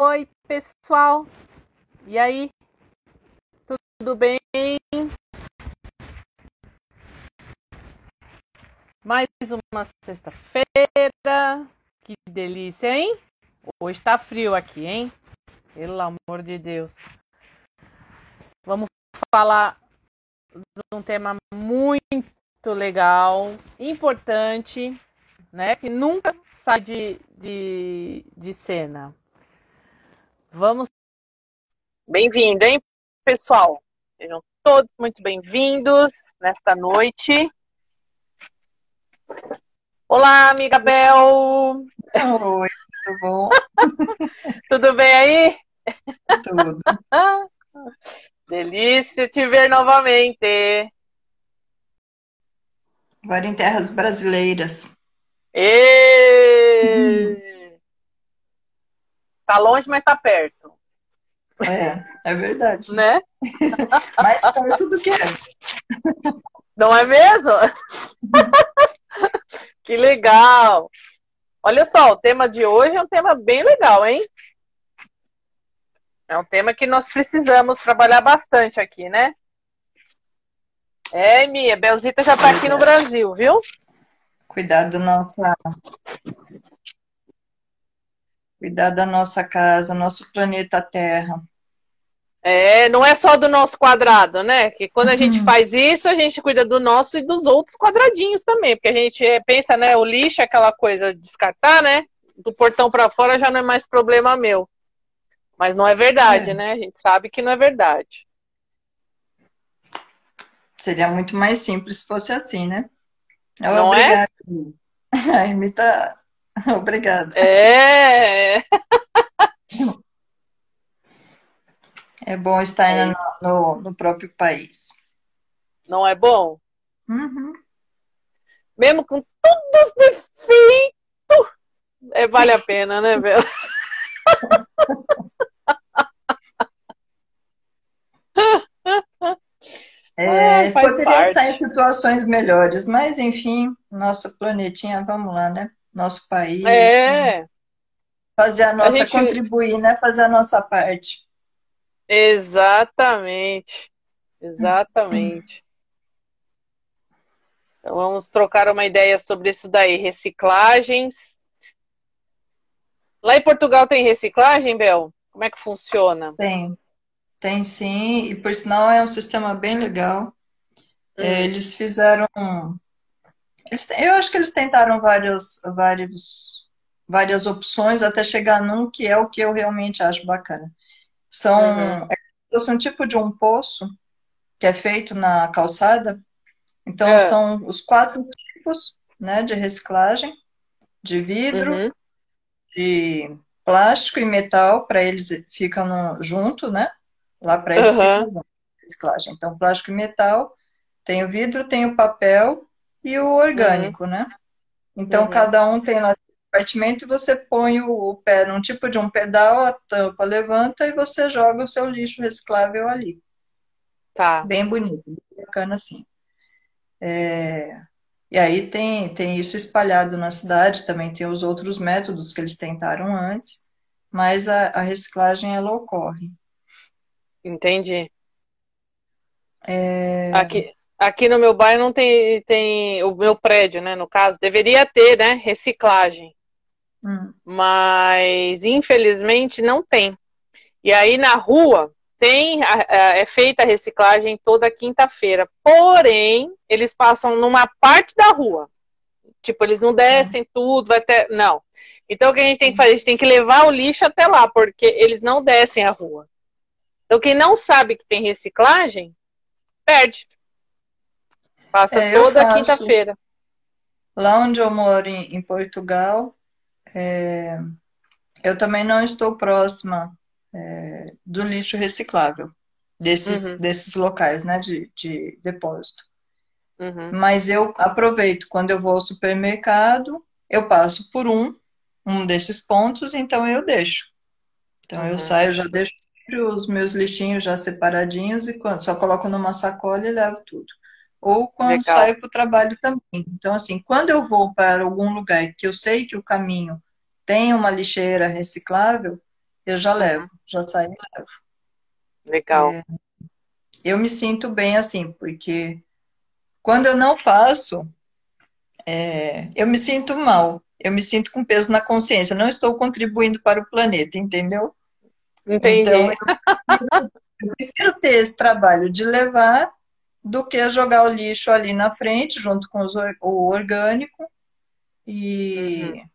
Oi, pessoal. E aí? Tudo bem? Mais uma sexta-feira. Que delícia, hein? Hoje tá frio aqui, hein? Pelo amor de Deus. Vamos falar de um tema muito legal, importante, né? Que nunca sai de, de, de cena. Vamos. Bem-vindo, hein, pessoal? Sejam todos muito bem-vindos nesta noite. Olá, amiga Bel! Oi, tudo bom? tudo bem aí? Tudo. Delícia te ver novamente. Agora em terras brasileiras. E... Tá longe, mas tá perto. É, é verdade. Né? Mais perto do que é. Não é mesmo? que legal. Olha só, o tema de hoje é um tema bem legal, hein? É um tema que nós precisamos trabalhar bastante aqui, né? É, Mia, Belzita já tá aqui no Brasil, viu? Cuidado da nossa. Cuidar da nossa casa, nosso planeta Terra. É, não é só do nosso quadrado, né? Que quando a uhum. gente faz isso, a gente cuida do nosso e dos outros quadradinhos também, porque a gente pensa, né, o lixo é aquela coisa de descartar, né? Do portão para fora já não é mais problema meu. Mas não é verdade, é. né? A gente sabe que não é verdade. Seria muito mais simples se fosse assim, né? Não é? Obrigado. é? A tá Obrigada. É. É bom estar é no, no, próprio país. Não é bom? Uhum. Mesmo com todos os defeitos, é, vale a pena, né, Bela? É, poderia parte. estar em situações melhores, mas enfim, nosso planetinha, vamos lá, né? Nosso país. É. Né? Fazer a nossa, a gente... contribuir, né? Fazer a nossa parte. Exatamente. Exatamente. Então vamos trocar uma ideia sobre isso daí. Reciclagens. Lá em Portugal tem reciclagem, Bel? Como é que funciona? Tem. Tem sim, e por sinal é um sistema bem legal. Hum. Eles fizeram eles, eu acho que eles tentaram vários, vários, várias opções até chegar num que é o que eu realmente acho bacana. São uhum. é um tipo de um poço que é feito na calçada. Então é. são os quatro tipos, né, de reciclagem, de vidro, uhum. de plástico e metal para eles ficam no, junto, né? Lá para eles uhum. reciclagem. Então plástico e metal, tem o vidro, tem o papel e o orgânico, uhum. né? Então, uhum. cada um tem lá seu compartimento e você põe o, pé num tipo de um pedal, a tampa levanta e você joga o seu lixo reciclável ali. Tá. Bem bonito, bem bacana assim. É... E aí tem, tem isso espalhado na cidade, também tem os outros métodos que eles tentaram antes, mas a, a reciclagem ela ocorre. Entendi. É... Aqui, Aqui no meu bairro não tem, tem o meu prédio, né? No caso, deveria ter, né? Reciclagem. Hum. Mas infelizmente não tem. E aí na rua tem é feita a reciclagem toda quinta-feira. Porém, eles passam numa parte da rua. Tipo, eles não descem hum. tudo, vai até. Não. Então o que a gente tem que fazer? A gente tem que levar o lixo até lá, porque eles não descem a rua. Então, quem não sabe que tem reciclagem, perde. Passa é, toda quinta-feira. Lá onde eu moro, em, em Portugal, é, eu também não estou próxima é, do lixo reciclável, desses, uhum. desses locais né, de, de depósito. Uhum. Mas eu aproveito, quando eu vou ao supermercado, eu passo por um, um desses pontos, então eu deixo. Então uhum. eu saio, já deixo os meus lixinhos já separadinhos e só coloco numa sacola e levo tudo ou quando Legal. saio para o trabalho também. Então, assim, quando eu vou para algum lugar que eu sei que o caminho tem uma lixeira reciclável, eu já levo, já saio e levo. Legal. É, eu me sinto bem assim, porque quando eu não faço, é, eu me sinto mal. Eu me sinto com peso na consciência. Não estou contribuindo para o planeta, entendeu? Entendi. Então, eu, eu prefiro ter esse trabalho de levar do que jogar o lixo ali na frente, junto com os, o orgânico. E uhum.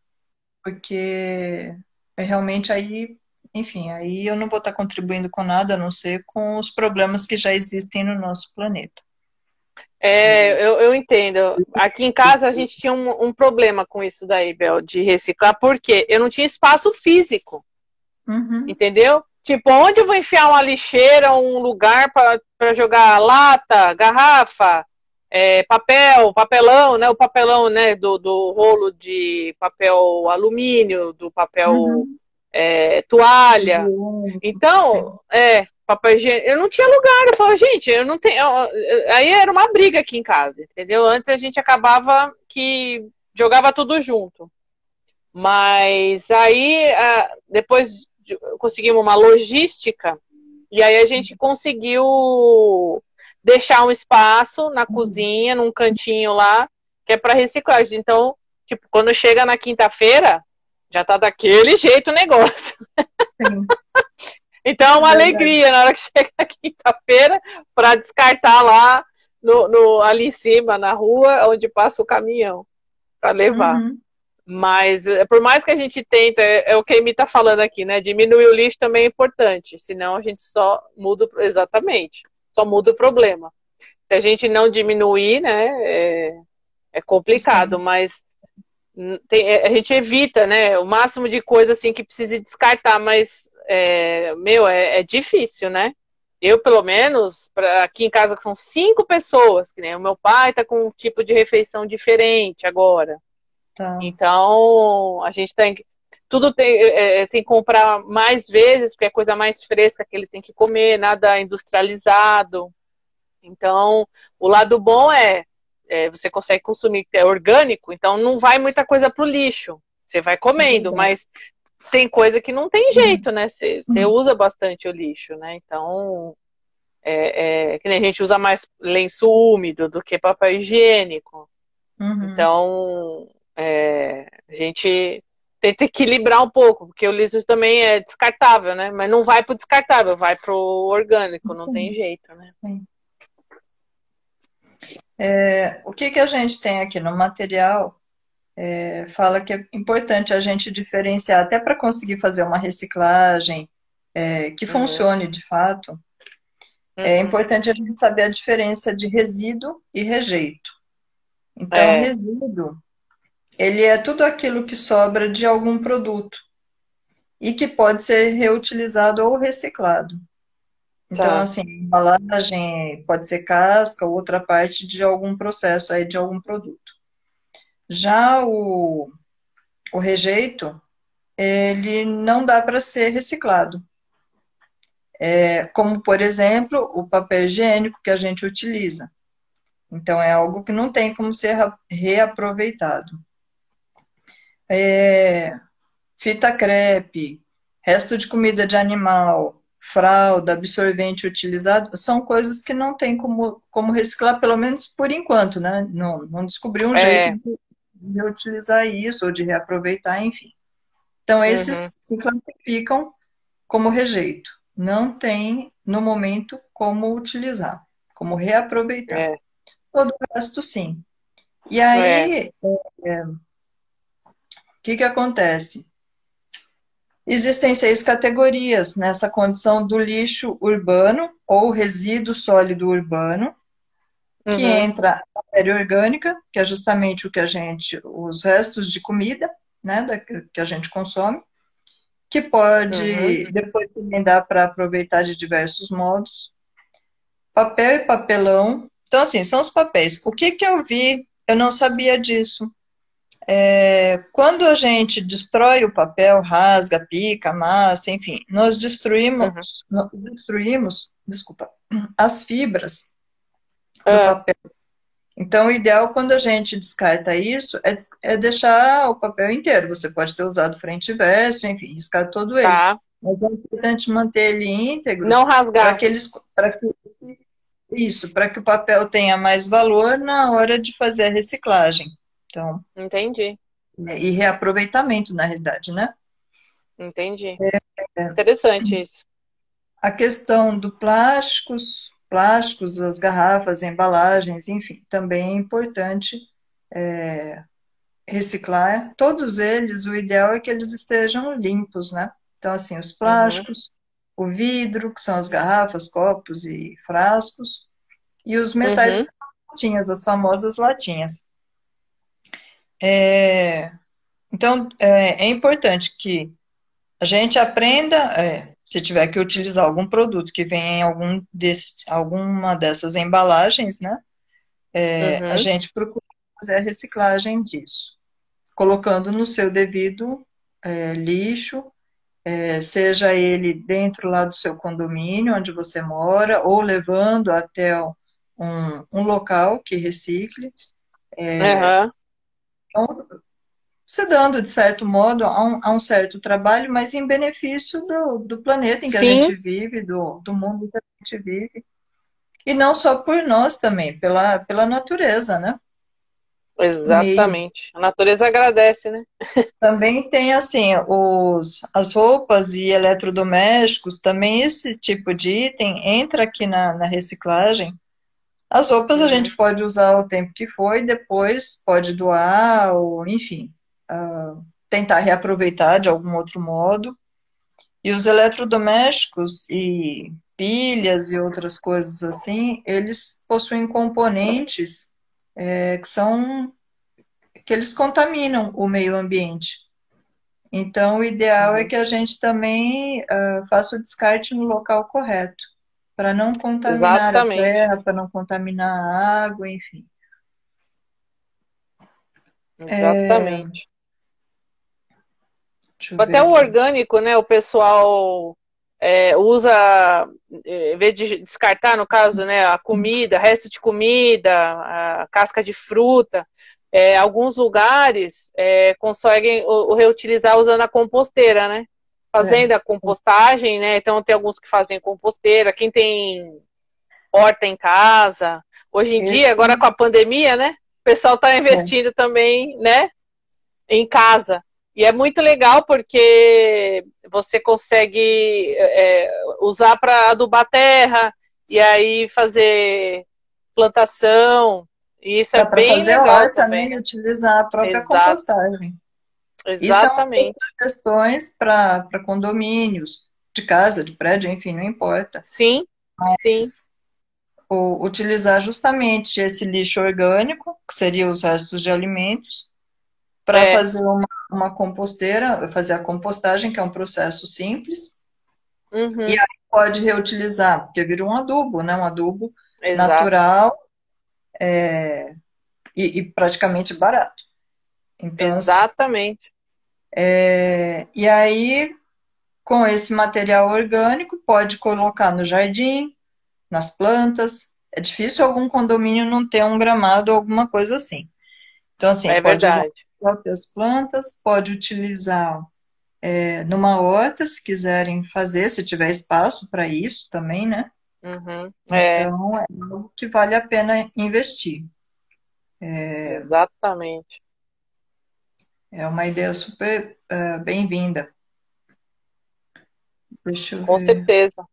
porque realmente aí, enfim, aí eu não vou estar contribuindo com nada, a não ser com os problemas que já existem no nosso planeta. É, eu, eu entendo. Aqui em casa a gente tinha um, um problema com isso daí, Bel, de reciclar, porque eu não tinha espaço físico. Uhum. Entendeu? Tipo, onde eu vou enfiar uma lixeira, um lugar para jogar lata, garrafa, é, papel, papelão, né? O papelão, né? Do, do rolo de papel alumínio, do papel uhum. é, toalha. Uhum. Então, é, papel higiênico. Eu não tinha lugar. Eu falava, gente, eu não tenho. Aí era uma briga aqui em casa, entendeu? Antes a gente acabava que jogava tudo junto. Mas aí, depois conseguimos uma logística, e aí a gente conseguiu deixar um espaço na cozinha, num cantinho lá, que é para reciclagem. Então, tipo, quando chega na quinta-feira, já tá daquele jeito o negócio. então, é uma alegria na hora que chega na quinta-feira para descartar lá no, no, ali em cima, na rua, onde passa o caminhão para levar. Uhum. Mas, eh, por mais que a gente tenta, é, é o que a Amy está falando aqui, né? Diminuir o lixo também é importante, senão a gente só muda, exatamente, só muda o problema. Se a gente não diminuir, né, é, é complicado, Sim. mas tem, é, a gente evita, né, o máximo de coisa assim que precise descartar, mas, é, meu, é, é difícil, né? Eu, pelo menos, pra, aqui em casa são cinco pessoas, que nem o meu pai está com um tipo de refeição diferente agora. Tá. Então, a gente tem que. Tudo tem, é, é, tem que comprar mais vezes, porque é coisa mais fresca que ele tem que comer, nada industrializado. Então, o lado bom é, é você consegue consumir é orgânico, então não vai muita coisa pro lixo. Você vai comendo, uhum. mas tem coisa que não tem jeito, né? Você, você uhum. usa bastante o lixo, né? Então, é, é, que nem a gente usa mais lenço úmido do que papel higiênico. Uhum. Então, é, a gente tenta equilibrar um pouco, porque o liso também é descartável, né? Mas não vai pro descartável, vai pro orgânico, não tem jeito, né? É, o que, que a gente tem aqui no material é, fala que é importante a gente diferenciar, até para conseguir fazer uma reciclagem é, que uhum. funcione de fato, é uhum. é importante a gente saber a diferença de resíduo e rejeito. Então, é. resíduo ele é tudo aquilo que sobra de algum produto e que pode ser reutilizado ou reciclado. Então, tá. assim, embalagem pode ser casca ou outra parte de algum processo aí de algum produto. Já o, o rejeito, ele não dá para ser reciclado. É, como, por exemplo, o papel higiênico que a gente utiliza. Então, é algo que não tem como ser reaproveitado é, fita crepe, resto de comida de animal, fralda, absorvente utilizado, são coisas que não tem como, como reciclar, pelo menos por enquanto, né? Não, não descobri um é. jeito de reutilizar isso ou de reaproveitar, enfim. Então, esses uhum. se classificam como rejeito. Não tem, no momento, como utilizar, como reaproveitar. É. Todo o resto, sim. E aí, é. Que, que acontece? Existem seis categorias nessa condição do lixo urbano ou resíduo sólido urbano, que uhum. entra a matéria orgânica, que é justamente o que a gente, os restos de comida, né, da, que a gente consome, que pode uhum. depois também dar para aproveitar de diversos modos. Papel e papelão. Então, assim, são os papéis. O que, que eu vi? Eu não sabia disso. É, quando a gente destrói o papel, rasga, pica, massa, enfim, nós destruímos, uhum. destruímos, desculpa, as fibras do é. papel. Então, o ideal quando a gente descarta isso é, é, deixar o papel inteiro. Você pode ter usado frente e verso, enfim, riscar todo ele. Tá. Mas é importante manter ele íntegro. Não rasgar. Para que, eles, que isso, para que o papel tenha mais valor na hora de fazer a reciclagem. Então. Entendi. E reaproveitamento, na realidade, né? Entendi. É, Interessante isso. A questão do plásticos, plásticos, as garrafas, embalagens, enfim, também é importante é, reciclar. Todos eles, o ideal é que eles estejam limpos, né? Então, assim, os plásticos, uhum. o vidro, que são as garrafas, copos e frascos, e os metais, uhum. latinhas, as famosas latinhas. É, então, é, é, importante que a gente aprenda, é, se tiver que utilizar algum produto que venha em algum desse, alguma dessas embalagens, né? É, uhum. A gente procura fazer a reciclagem disso, colocando no seu devido é, lixo, é, seja ele dentro lá do seu condomínio, onde você mora, ou levando até um, um local que recicle. Uhum. Então, se dando, de certo modo, a um, a um, certo trabalho, mas em benefício do, do planeta em que Sim. a gente vive, do, do mundo que a gente vive. E não só por nós também, pela, pela natureza, né? Exatamente. E a natureza agradece, né? também tem, assim, os, as roupas e eletrodomésticos, também esse tipo de item entra aqui na, na reciclagem. As roupas uhum. a gente pode usar o tempo que foi, depois pode doar, ou enfim, uh, tentar reaproveitar de algum outro modo. E os eletrodomésticos e pilhas e outras coisas assim, eles possuem componentes é, que são que eles contaminam o meio ambiente. Então, o ideal é que a gente também uh, faça o descarte no local correto, para não contaminar Exatamente. a terra, para não contaminar a água, enfim. Exatamente. É... Até o orgânico, né? O pessoal é, usa, é, em vez de descartar, no caso, né, a comida, resto de comida, a casca de fruta, é, alguns lugares é, conseguem o, o, reutilizar usando a composteira, né? Fazendo é. a compostagem, né? Então tem alguns que fazem composteira, quem tem horta em casa. Hoje em Isso. dia, agora com a pandemia, né? O pessoal está investindo é. também, né? Em casa. E é muito legal porque você consegue é, usar para adubar terra e aí fazer plantação. E isso Dá é bem fazer legal horta, também. Né? utilizar a própria Exato. compostagem. Exatamente. Isso é questões para condomínios, de casa, de prédio, enfim, não importa. Sim, Mas, sim. O, utilizar justamente esse lixo orgânico, que seria os restos de alimentos, para é. fazer uma, uma composteira, fazer a compostagem, que é um processo simples. Uhum. E aí pode reutilizar, porque vira um adubo, né? Um adubo Exato. natural é, e, e, praticamente barato. Então, assim, Exatamente. É, e aí, com esse material orgânico, pode colocar no jardim, nas plantas. É difícil algum condomínio não ter um gramado ou alguma coisa assim. Então, assim, é pode verdade próprias plantas, pode utilizar é, numa horta, se quiserem fazer, se tiver espaço para isso também, né? Uhum, é. Então, é algo que vale a pena investir. É, Exatamente. É uma ideia super uh, bem-vinda. Com certeza.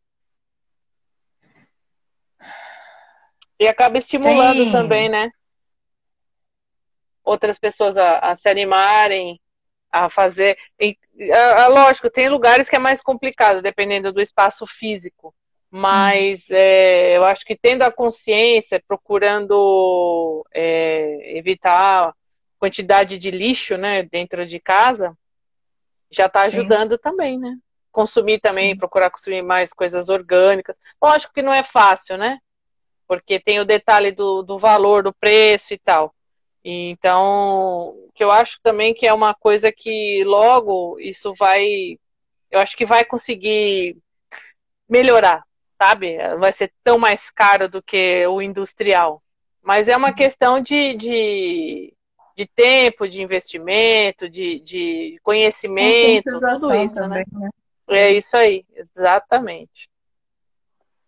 E acaba estimulando Tem... também, né? outras pessoas a, a se animarem a fazer. E, a, a, lógico, tem lugares que é mais complicado, dependendo do espaço físico. Mas hum. é, eu acho que tendo a consciência, procurando é, evitar quantidade de lixo né, dentro de casa, já está ajudando também, né? Consumir também, Sim. procurar consumir mais coisas orgânicas. Lógico que não é fácil, né? Porque tem o detalhe do, do valor, do preço e tal. Então, que eu acho também que é uma coisa que logo isso vai, eu acho que vai conseguir melhorar, sabe? Vai ser tão mais caro do que o industrial. Mas é uma uhum. questão de, de, de tempo, de investimento, de, de conhecimento, tudo isso, né? também, né? É isso aí, exatamente.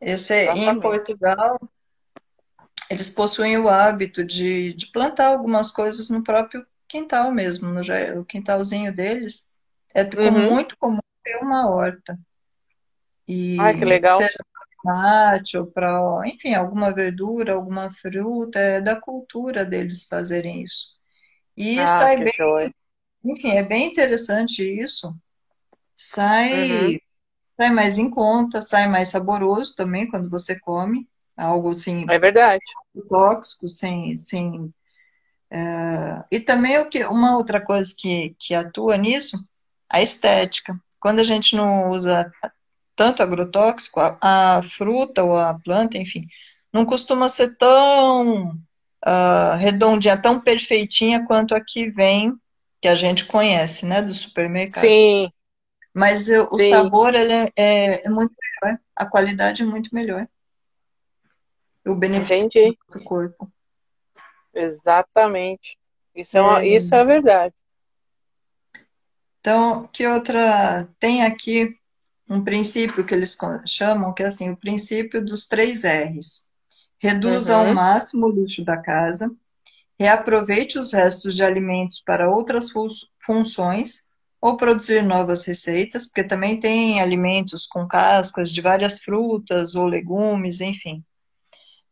Eu sei, exatamente. em Portugal, eles possuem o hábito de, de plantar algumas coisas no próprio quintal mesmo, no, no quintalzinho deles. É uhum. muito comum ter uma horta. E Ai, que legal. Seja para tomate ou para, enfim, alguma verdura, alguma fruta, é da cultura deles fazerem isso. E ah, sai bem, joia. enfim, é bem interessante isso. Sai, uhum. sai mais em conta, sai mais saboroso também quando você come. Algo assim. É verdade. Tóxico, sem. sem é... E também o que, uma outra coisa que, que atua nisso, a estética. Quando a gente não usa tanto agrotóxico, a, a fruta ou a planta, enfim, não costuma ser tão uh, redondinha, tão perfeitinha quanto a que vem, que a gente conhece, né, do supermercado. Sim. Mas eu, o sabor ele é, é, é, muito melhor, a qualidade é muito melhor. O benefício do corpo. Exatamente. Isso é, uma, isso é verdade. Então, que outra. Tem aqui um princípio que eles chamam, que é assim, o princípio dos três R's. Reduza uhum. ao máximo o lixo da casa, reaproveite os restos de alimentos para outras funções ou produzir novas receitas, porque também tem alimentos com cascas de várias frutas ou legumes, enfim.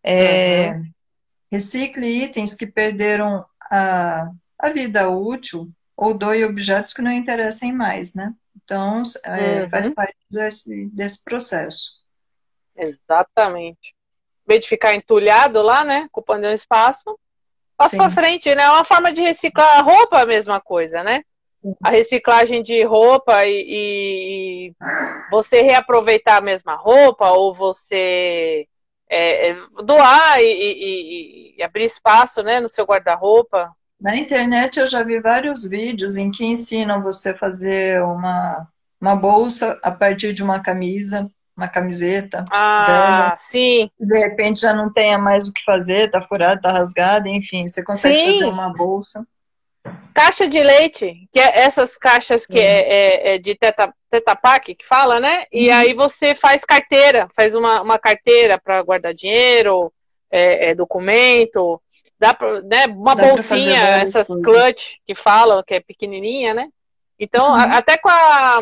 É, uhum. Recicle itens que perderam a, a vida útil ou doe objetos que não interessem mais, né? Então, é, uhum. faz parte desse, desse processo. Exatamente. Vez de ficar entulhado lá, né? Ocupando um espaço, passa para frente, né? É uma forma de reciclar a roupa, a mesma coisa, né? a reciclagem de roupa e, e, você reaproveitar a mesma roupa ou você é, é doar e, e, e, abrir espaço né, no seu guarda-roupa. Na internet eu já vi vários vídeos em que ensinam você a fazer uma, uma bolsa a partir de uma camisa, uma camiseta. Ah, sim. De repente já não tenha mais o que fazer, tá furado, tá rasgado, enfim, você consegue sim. fazer uma bolsa. Caixa de leite, que é essas caixas que uhum. é, é, é, de teta, tetapac, que fala, né? E uhum. aí você faz carteira, faz uma, uma carteira para guardar dinheiro, é, é, documento, dá pra, né, uma dá bolsinha, essas clutch que falam, que é pequenininha, né? Então, uhum. a, até com a,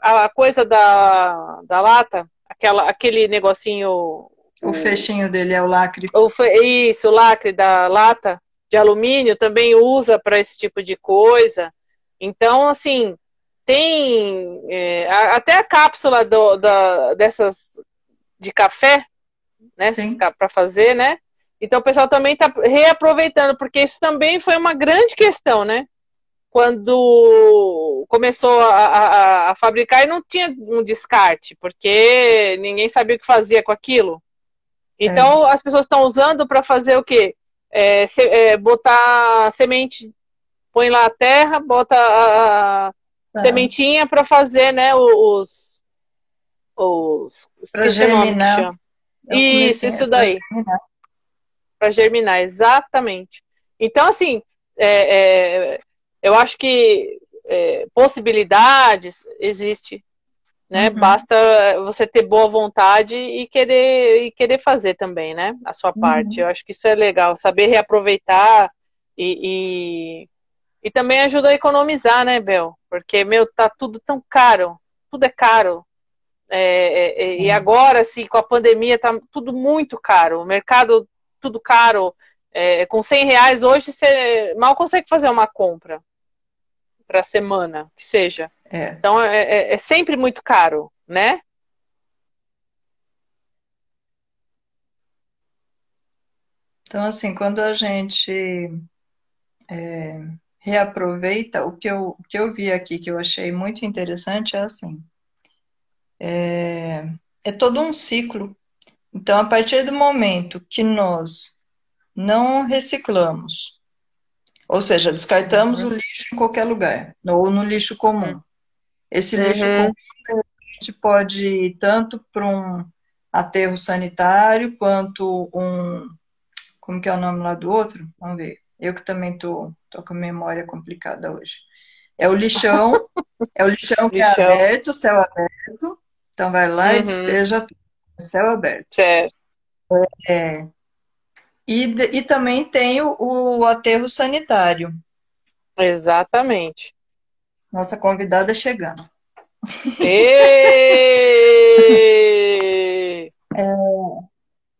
a coisa da, da lata, aquela, aquele negocinho... O, fechinho dele é o lacre. O, isso, o lacre da lata de alumínio também usa para esse tipo de coisa. Então, assim, tem é, até a cápsula do, da, dessas de café, né, para fazer, né? Então o pessoal também está reaproveitando, porque isso também foi uma grande questão, né? Quando começou a, a, a fabricar e não tinha um descarte, porque ninguém sabia o que fazia com aquilo. Então é. as pessoas estão usando para fazer o quê? é, se, é, botar semente, põe lá a terra, bota a, a tá. sementinha para fazer, né, os os para germinar. Isso, isso daí. Para germinar. germinar. exatamente. Então, assim, é, é, eu acho que é, possibilidades existe né? Uhum. Basta você ter boa vontade e querer e querer fazer também, né? A sua parte. Uhum. Eu acho que isso é legal, saber reaproveitar e, e, e, também ajuda a economizar, né, Bel? Porque meu tá tudo tão caro, tudo é caro. É, é, e agora, assim, com a pandemia, tá tudo muito caro. O mercado, tudo caro. É, com 100 reais hoje você mal consegue fazer uma compra para semana, que seja. É. Então é, é, é sempre muito caro, né? Então, assim, quando a gente é, reaproveita, o que, eu, o que eu vi aqui que eu achei muito interessante é assim: é, é todo um ciclo. Então, a partir do momento que nós não reciclamos, ou seja, descartamos uhum. o lixo em qualquer lugar, ou no lixo comum, esse uhum. lixo comum a gente pode ir tanto para um aterro sanitário quanto um. Como que é o nome lá do outro? Vamos ver. Eu que também tô, tô com a memória complicada hoje. É o lixão, É o lixão que é Lixão. é aberto, céu aberto. Então vai lá e Uhum. despeja tudo. Céu aberto. Certo. É. E, e também tem o, o aterro sanitário. Exatamente. Nossa convidada chegando. Ê!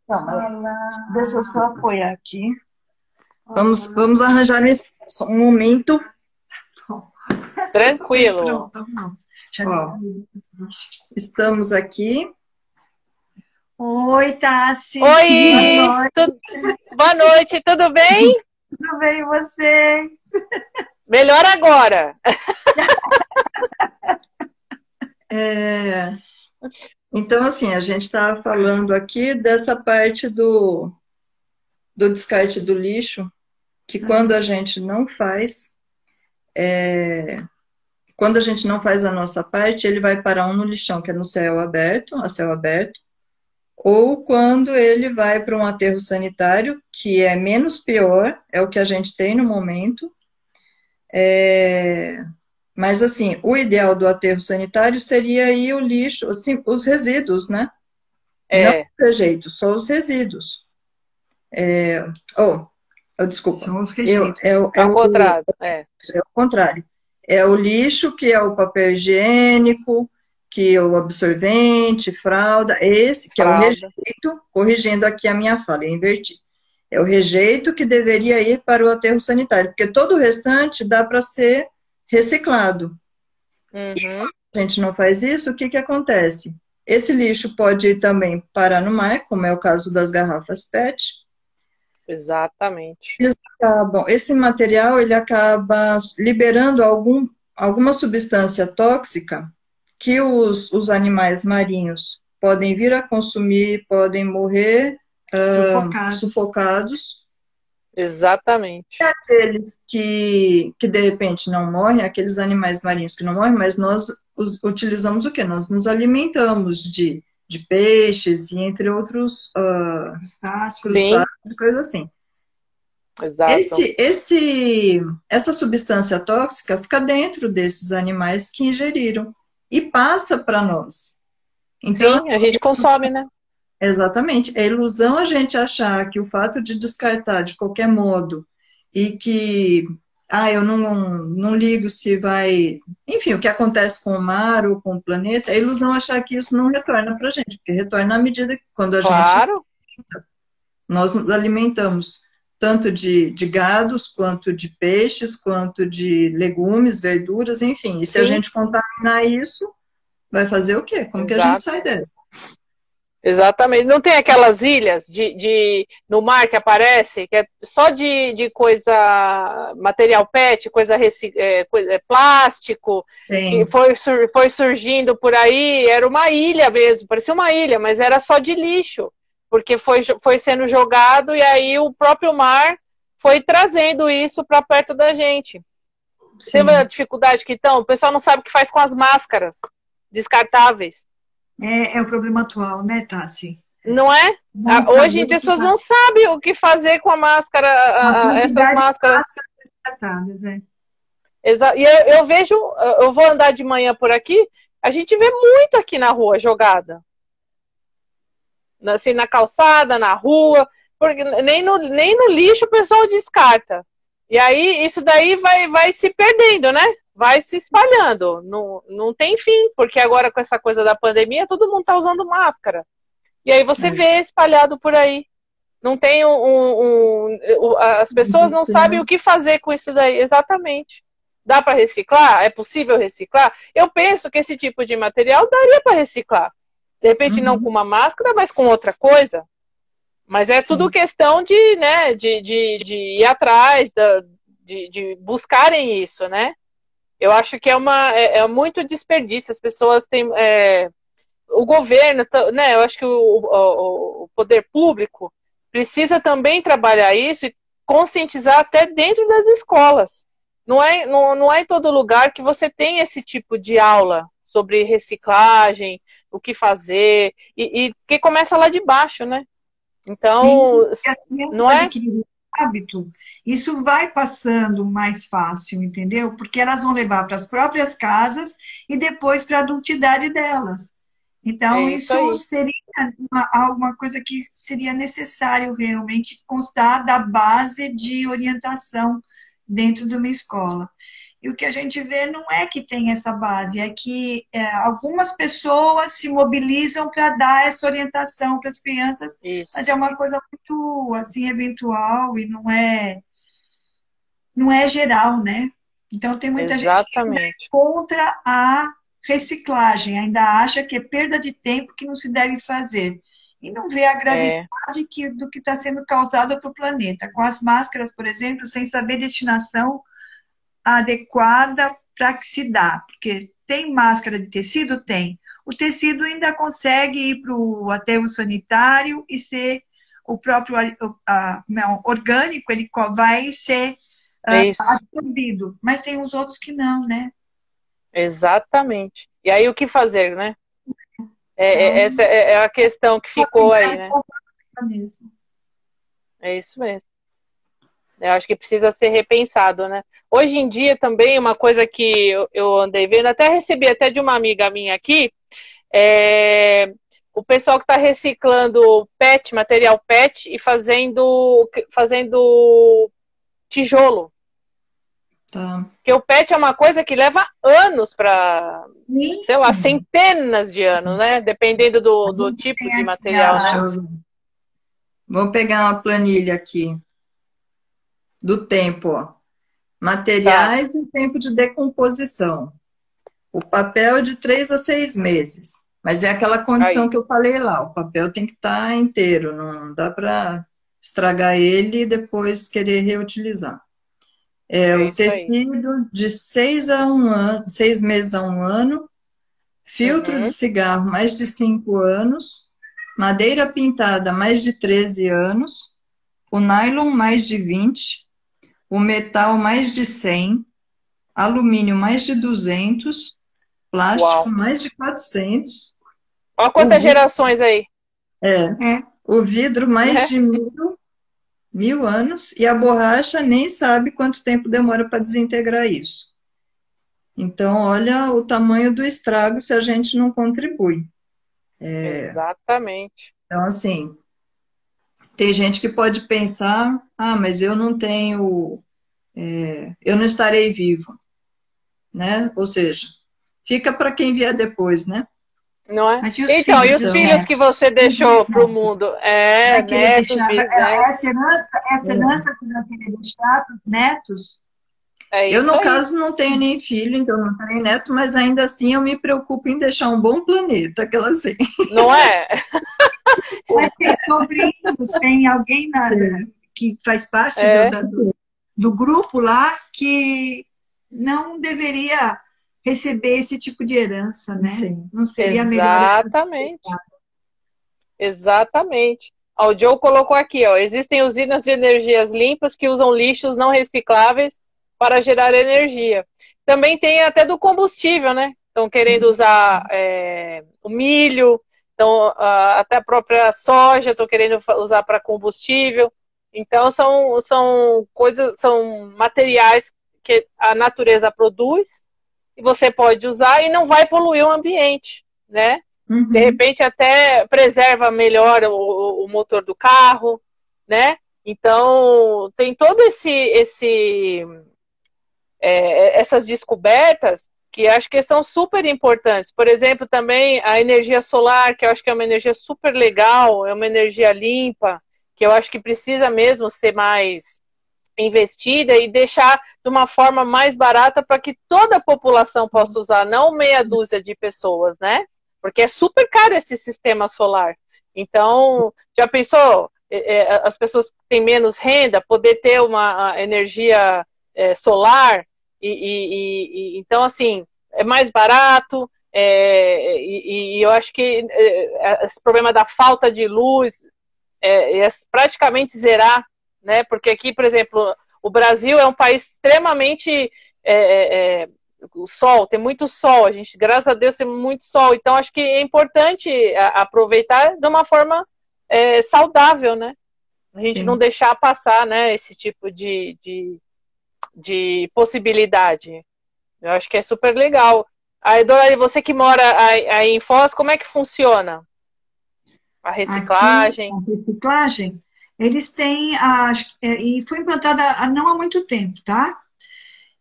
Não, mas deixa eu só apoiar aqui. Vamos, vamos arranjar um espaço, um momento. Tranquilo. Pronto, Ó. Estamos aqui. Oi, Tassi. Oi! Boa noite, Tu- Boa noite, tudo bem? tudo bem e você? Melhor agora. É, Então, assim, a gente estava falando aqui dessa parte do, do descarte do lixo, que quando a gente não faz, é, quando a gente não faz a nossa parte, ele vai parar um no lixão, que é no céu aberto, a céu aberto, ou quando ele vai para um aterro sanitário, que é menos pior, é o que a gente tem no momento. É, mas, assim, o ideal do aterro sanitário seria aí o lixo, assim, os resíduos, né? Não É, os rejeitos, só os resíduos. É, oh, oh, desculpa. São os Eu, rejeitos. é, o- é o, contrário. É. é o contrário. É o lixo, que é o papel higiênico, que é o absorvente, fralda, esse que é o Fralda. rejeito, corrigindo aqui a minha fala, eu inverti. É o rejeito que deveria ir para o aterro sanitário, porque todo o restante dá para ser reciclado. Uhum. a gente não faz isso, o que que acontece? Esse lixo pode ir também parar no mar, como é o caso das garrafas PET. Exatamente. Acabam, esse material ele acaba liberando algum, alguma substância tóxica que os, os animais marinhos podem vir a consumir, podem morrer Sufocados. sufocados. Exatamente. Aqueles que, que de repente não morrem, aqueles animais marinhos que não morrem, mas nós os, utilizamos o quê? Nós nos alimentamos de, de peixes e entre outros Crustáceos. Sim. crustáceos e coisas assim. Exato. Esse, esse, essa substância tóxica fica dentro desses animais que ingeriram e passa para nós. Então, Sim, a gente consome, né? Exatamente. É ilusão a gente achar que o fato de descartar de qualquer modo e que, ah, eu não, não ligo se vai. Enfim, o que acontece com o mar ou com o planeta, é ilusão achar que isso não retorna para a gente, porque retorna à medida que quando a gente. Claro. Nós nos alimentamos tanto de, de gados, quanto de peixes, quanto de legumes, verduras, enfim. E se a Sim. gente contaminar isso, vai fazer o quê? Como que a Exato. gente sai dessa? Exatamente. Não tem aquelas ilhas de, de no mar que aparece, que é só de, de coisa, material PET, coisa, reci- é, coisa é, plástico, Tem. que foi, foi surgindo por aí, era uma ilha mesmo, parecia uma ilha, mas era só de lixo, porque foi, foi sendo jogado e aí o próprio mar foi trazendo isso para perto da gente. Você Sim. vê a dificuldade que estão? O pessoal não sabe o que faz com as máscaras descartáveis, É, é o problema atual, né, Tassi? não é? Não Ah, Hoje em dia as pessoas não sabem o que fazer com a máscara, a- A a- essas máscaras. Descartáveis, é. Exa- E eu, eu vejo, eu vou andar de manhã por aqui, a gente vê muito aqui na rua jogada. Na- Assim, na calçada, na rua, porque nem no, nem no lixo o pessoal descarta. E aí isso daí vai, vai se perdendo, né? Vai se espalhando. Não, não tem fim, porque agora com essa coisa da pandemia, todo mundo tá usando máscara. E aí você É. vê espalhado por aí. Não tem um. um- um- as pessoas não Sim. sabem o que fazer com isso daí. Exatamente. Dá para reciclar? É possível reciclar? Eu penso que esse tipo de material daria para reciclar. De repente, não Uhum. com uma máscara, mas com outra coisa. Mas é Sim. tudo questão de, né, de, de, de ir atrás, da- de, de buscarem isso, né? Eu acho que é, uma, é, é muito desperdício. As pessoas têm. é, o governo, né? Eu acho que o, o- o poder público precisa também trabalhar isso e conscientizar até dentro das escolas. Não é, não, não é em todo lugar que você tem esse tipo de aula sobre reciclagem, o que fazer, e, e que começa lá de baixo, né? Então, E assim, Não é? hábito, isso vai passando mais fácil, entendeu? Porque elas vão levar para as próprias casas e depois para a adultidade delas. Então, É isso, isso aí. seria uma, alguma coisa que seria necessário realmente constar da base de orientação dentro de uma escola. E o que a gente vê não é que tem essa base, é que é, algumas pessoas se mobilizam para dar essa orientação para as crianças, Isso. mas é uma coisa muito assim eventual e não é não é geral, né? Então tem muita gente que ainda é Exatamente. contra a reciclagem, ainda acha que é perda de tempo que não se deve fazer. E não vê a gravidade É, que, do que está sendo causado para o planeta. Com as máscaras, por exemplo, sem saber destinação adequada para que se dá. Porque tem máscara de tecido? Tem. O tecido ainda consegue ir para o aterro sanitário e ser o próprio a- não, orgânico, ele vai ser ah, é absorvido. Mas tem os outros que não, né? Exatamente. E aí o que fazer, né? É, é- Então- essa é é a questão que ficou aí, né? Mesmo. É isso mesmo. Eu acho que precisa ser repensado, né? Hoje em dia também uma coisa que eu, andei vendo, até recebi até de uma amiga minha aqui, é o pessoal que está reciclando PET, material PET e fazendo fazendo tijolo. Tá. Porque o PET é uma coisa que leva anos para, sei lá, centenas de anos, né? Dependendo do, do tipo de material, né? Vou pegar uma planilha aqui do tempo, ó. Materiais e o tempo de decomposição. O papel de três a seis meses. Mas é aquela condição Aí. que eu falei lá. O papel tem que estar inteiro, não dá para estragar ele e depois querer reutilizar. É, É o isso aí. tecido de seis a um ano, seis meses a um ano, filtro Uhum. de cigarro mais de cinco anos, madeira pintada mais de 13 anos, o nylon mais de 20, o metal mais de 100, alumínio mais de 200, plástico Uau. mais de 400, Olha quantas Uhum. gerações aí. é, É. o vidro mais Né? de mil, mil anos e a borracha nem sabe quanto tempo demora para desintegrar isso. Então, olha o tamanho do estrago se a gente não contribui. É. Exatamente. Então, assim, tem gente que pode pensar, ah, mas eu não tenho, é, eu não estarei vivo, né? Ou seja, fica para quem vier depois, né? Não é? Então, filhos, e os filhos né? que você deixou para o mundo? É, netos, deixar, bisnetos. Essa herança, essa herança que vai querer deixar para os netos? É eu, no aí. caso, não tenho nem filho, então não tenho neto, mas ainda assim eu me preocupo em deixar um bom planeta, aquela assim. Não é? Mas tem sobrinhos, tem alguém na, que faz parte é. do, do, do grupo lá que não deveria receber esse tipo de herança, né? Sim. Não seria Exatamente. melhor. Exatamente. Ó, o Joe colocou aqui, ó, existem usinas de energias limpas que usam lixos não recicláveis para gerar energia. Também tem até do combustível, né? Estão querendo usar é, o milho, então até a própria soja estão querendo usar para combustível. Então são, são coisas, são materiais que a natureza produz e você pode usar e não vai poluir o ambiente, né? Uhum. De repente até preserva melhor o, o, motor do carro, né? Então tem todo esse, esse é, essas descobertas que acho que são super importantes. Por exemplo, também a energia solar, que eu acho que é uma energia super legal, é uma energia limpa, que eu acho que precisa mesmo ser mais investida e deixar de uma forma mais barata para que toda a população possa usar, não meia dúzia de pessoas, né? Porque é super caro esse sistema solar. Então, já pensou as pessoas que têm menos renda poder ter uma energia solar e, e, e então assim é mais barato é, e, e, eu acho que é, esse problema da falta de luz é, é, praticamente zerar, né? Porque aqui, por exemplo, o Brasil é um país extremamente é, o sol, tem muito sol, a gente, graças a Deus, tem muito sol, então acho que é importante aproveitar de uma forma saudável, né? A gente Sim. não deixar passar, né, esse tipo de, de, de possibilidade. Eu acho que é super legal. Aí, Dora, você que mora aí em Foz, como é que funciona? A reciclagem? Aqui, a reciclagem, eles têm, a, é, e foi implantada não há muito tempo, tá?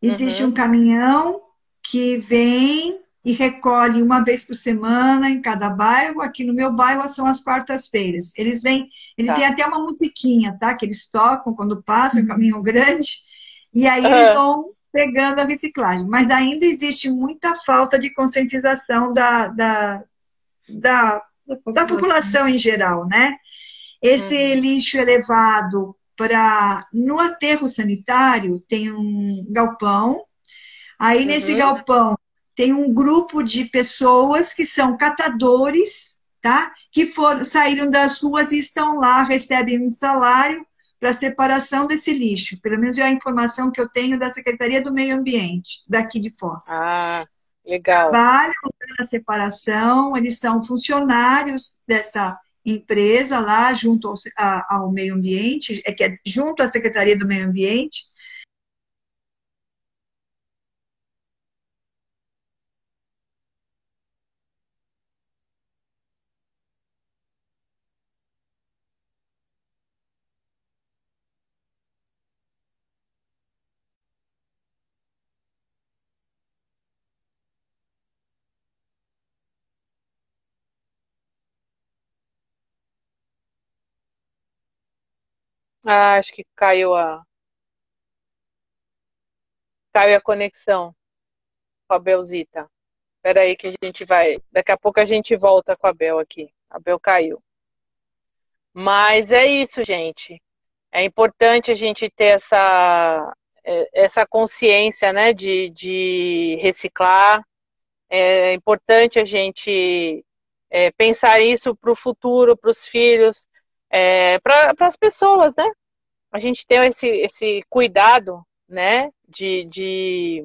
Existe uhum. um caminhão que vem e recolhe uma vez por semana em cada bairro. Aqui no meu bairro são as quartas-feiras. Eles vêm, eles tá. têm até uma musiquinha, tá? Que eles tocam quando passam, uhum. caminhão grande, e aí uhum. eles vão pegando a reciclagem. Mas ainda existe muita falta de conscientização da, da, da, da população em geral, né? Esse uhum. lixo elevado para no aterro sanitário tem um galpão. Aí uhum. nesse galpão tem um grupo de pessoas que são catadores, tá? Que foram, saíram das ruas e estão lá, recebem um salário para separação desse lixo. Pelo menos é a informação que eu tenho da Secretaria do Meio Ambiente, daqui de Foz. Ah, legal. Trabalham na separação, eles são funcionários dessa empresa lá, junto ao, a, ao meio ambiente, é que é junto à Secretaria do Meio Ambiente, Ah, acho que caiu a. Caiu a conexão com a Belzita. Espera aí que a gente vai. Daqui a pouco a gente volta com a Bel aqui. A Bel caiu. Mas é isso, gente. É importante a gente ter essa, é, essa consciência né, de, de reciclar. É importante a gente é, pensar isso para o futuro, para os filhos é, para as pessoas, né? A gente tem esse, esse cuidado, né? De, de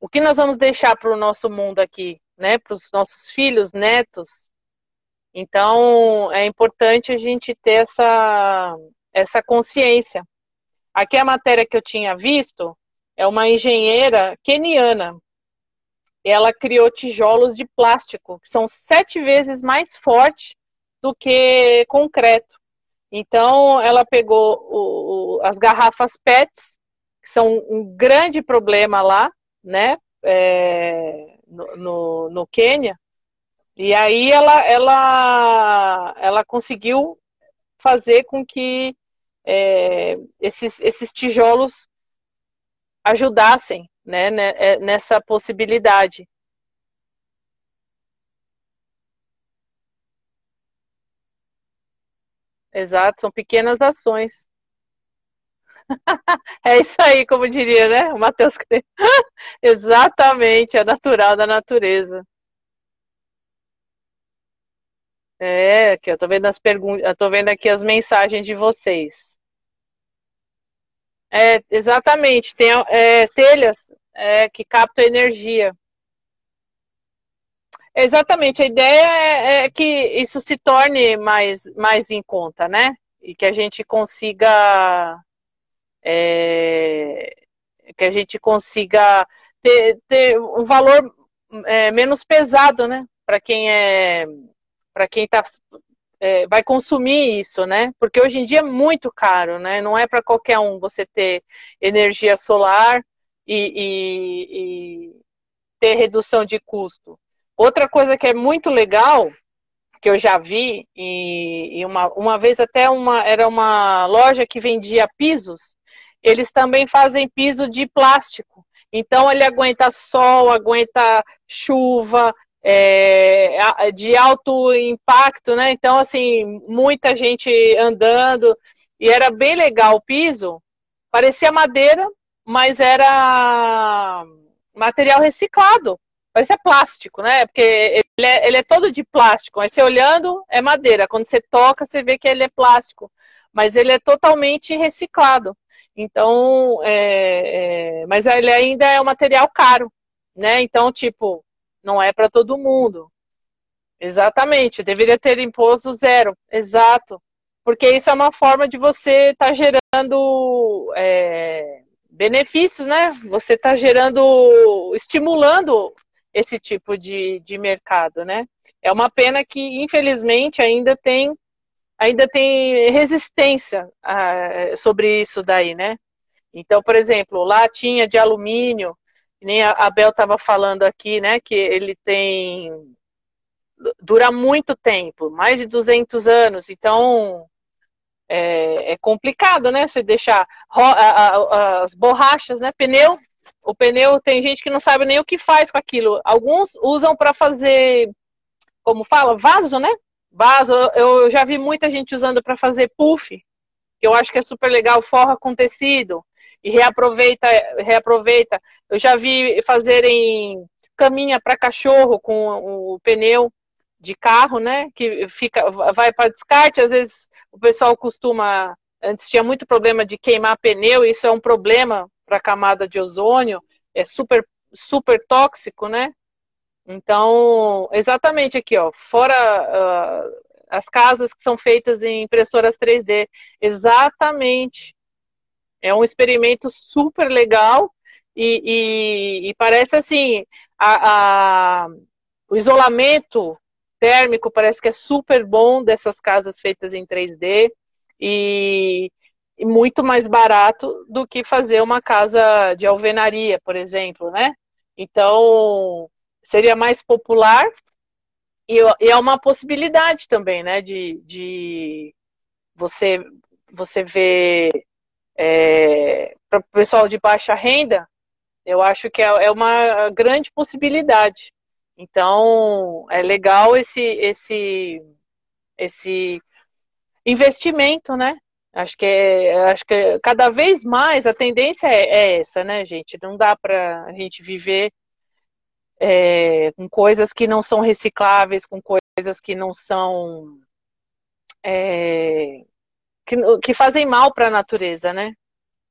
o que nós vamos deixar para o nosso mundo aqui, né? Para os nossos filhos, netos. Então, é importante a gente ter essa, essa consciência. Aqui a matéria que eu tinha visto é uma engenheira keniana. Ela criou tijolos de plástico, que são sete vezes mais fortes do que concreto. Então, ela pegou o, as garrafas PETs, que são um grande problema lá, né, é, no, no, no Quênia, e aí ela, ela, ela conseguiu fazer com que é, esses, esses tijolos ajudassem né, né é, nessa possibilidade. Exato, são pequenas ações. é isso aí, como diria, né? O Matheus Exatamente, é natural da natureza. É, aqui eu tô vendo as perguntas, eu tô vendo aqui as mensagens de vocês. É, exatamente, tem é, telhas é, que captam energia. Exatamente, a ideia é, é, que isso se torne mais, mais em conta, né? E que a gente consiga é, que a gente consiga ter, ter um valor é, menos pesado, né? Para quem é para quem tá, é, vai consumir isso, né? Porque hoje em dia é muito caro, né? Não é para qualquer um você ter energia solar e, e, e ter redução de custo. Outra coisa que é muito legal, que eu já vi, e, e uma, uma vez até uma, era uma loja que vendia pisos, eles também fazem piso de plástico. Então ele aguenta sol, aguenta chuva, é, de alto impacto, né? Então, assim, muita gente andando, e era bem legal o piso, parecia madeira, mas era material reciclado. Parece plástico, né? Porque ele é, ele é todo de plástico. Aí você olhando, é madeira. Quando você toca, você vê que ele é plástico. Mas ele é totalmente reciclado. Então, é, é, mas ele ainda é um material caro, né? Então, tipo, não é para todo mundo. Exatamente. Deveria ter imposto zero. Exato. porque isso é uma forma de você estar tá gerando é, benefícios, né? Você está gerando, estimulando esse tipo de, de mercado, né? É uma pena que, infelizmente, ainda tem ainda tem resistência ah, sobre isso daí, né? Então, por exemplo, latinha de alumínio, nem a Abel estava falando aqui, né, que ele tem dura muito tempo, mais de 200 anos, então é, é complicado, né, você deixar as borrachas, né, pneu, o pneu tem gente que não sabe nem o que faz com aquilo. Alguns usam para fazer, como fala, vaso, né? Vaso. Eu já vi muita gente usando para fazer puff, que eu acho que é super legal, forra com tecido e reaproveita, reaproveita. Eu já vi fazerem caminha para cachorro com o pneu de carro, né? Que fica, vai para descarte. Às vezes o pessoal costuma, antes tinha muito problema de queimar pneu. Isso é um problema para a camada de ozônio. É super, super tóxico, né? Então, exatamente aqui, ó, fora uh, as casas que são feitas em impressoras 3D, exatamente é um experimento super legal e, e, e parece assim, a, a, o isolamento térmico parece que é super bom dessas casas feitas em 3D e, e muito mais barato do que fazer uma casa de alvenaria, por exemplo, né? Então, seria mais popular e, e, é uma possibilidade também, né? De, de você, você ver é, para o pessoal de baixa renda, eu acho que é, é uma grande possibilidade. Então, é legal esse, esse, esse investimento, né? Acho que, é, acho que cada vez mais a tendência é, é essa, né, gente? Não dá para a gente viver é, com coisas que não são recicláveis, com coisas que não são é, que, que fazem mal para a natureza, né?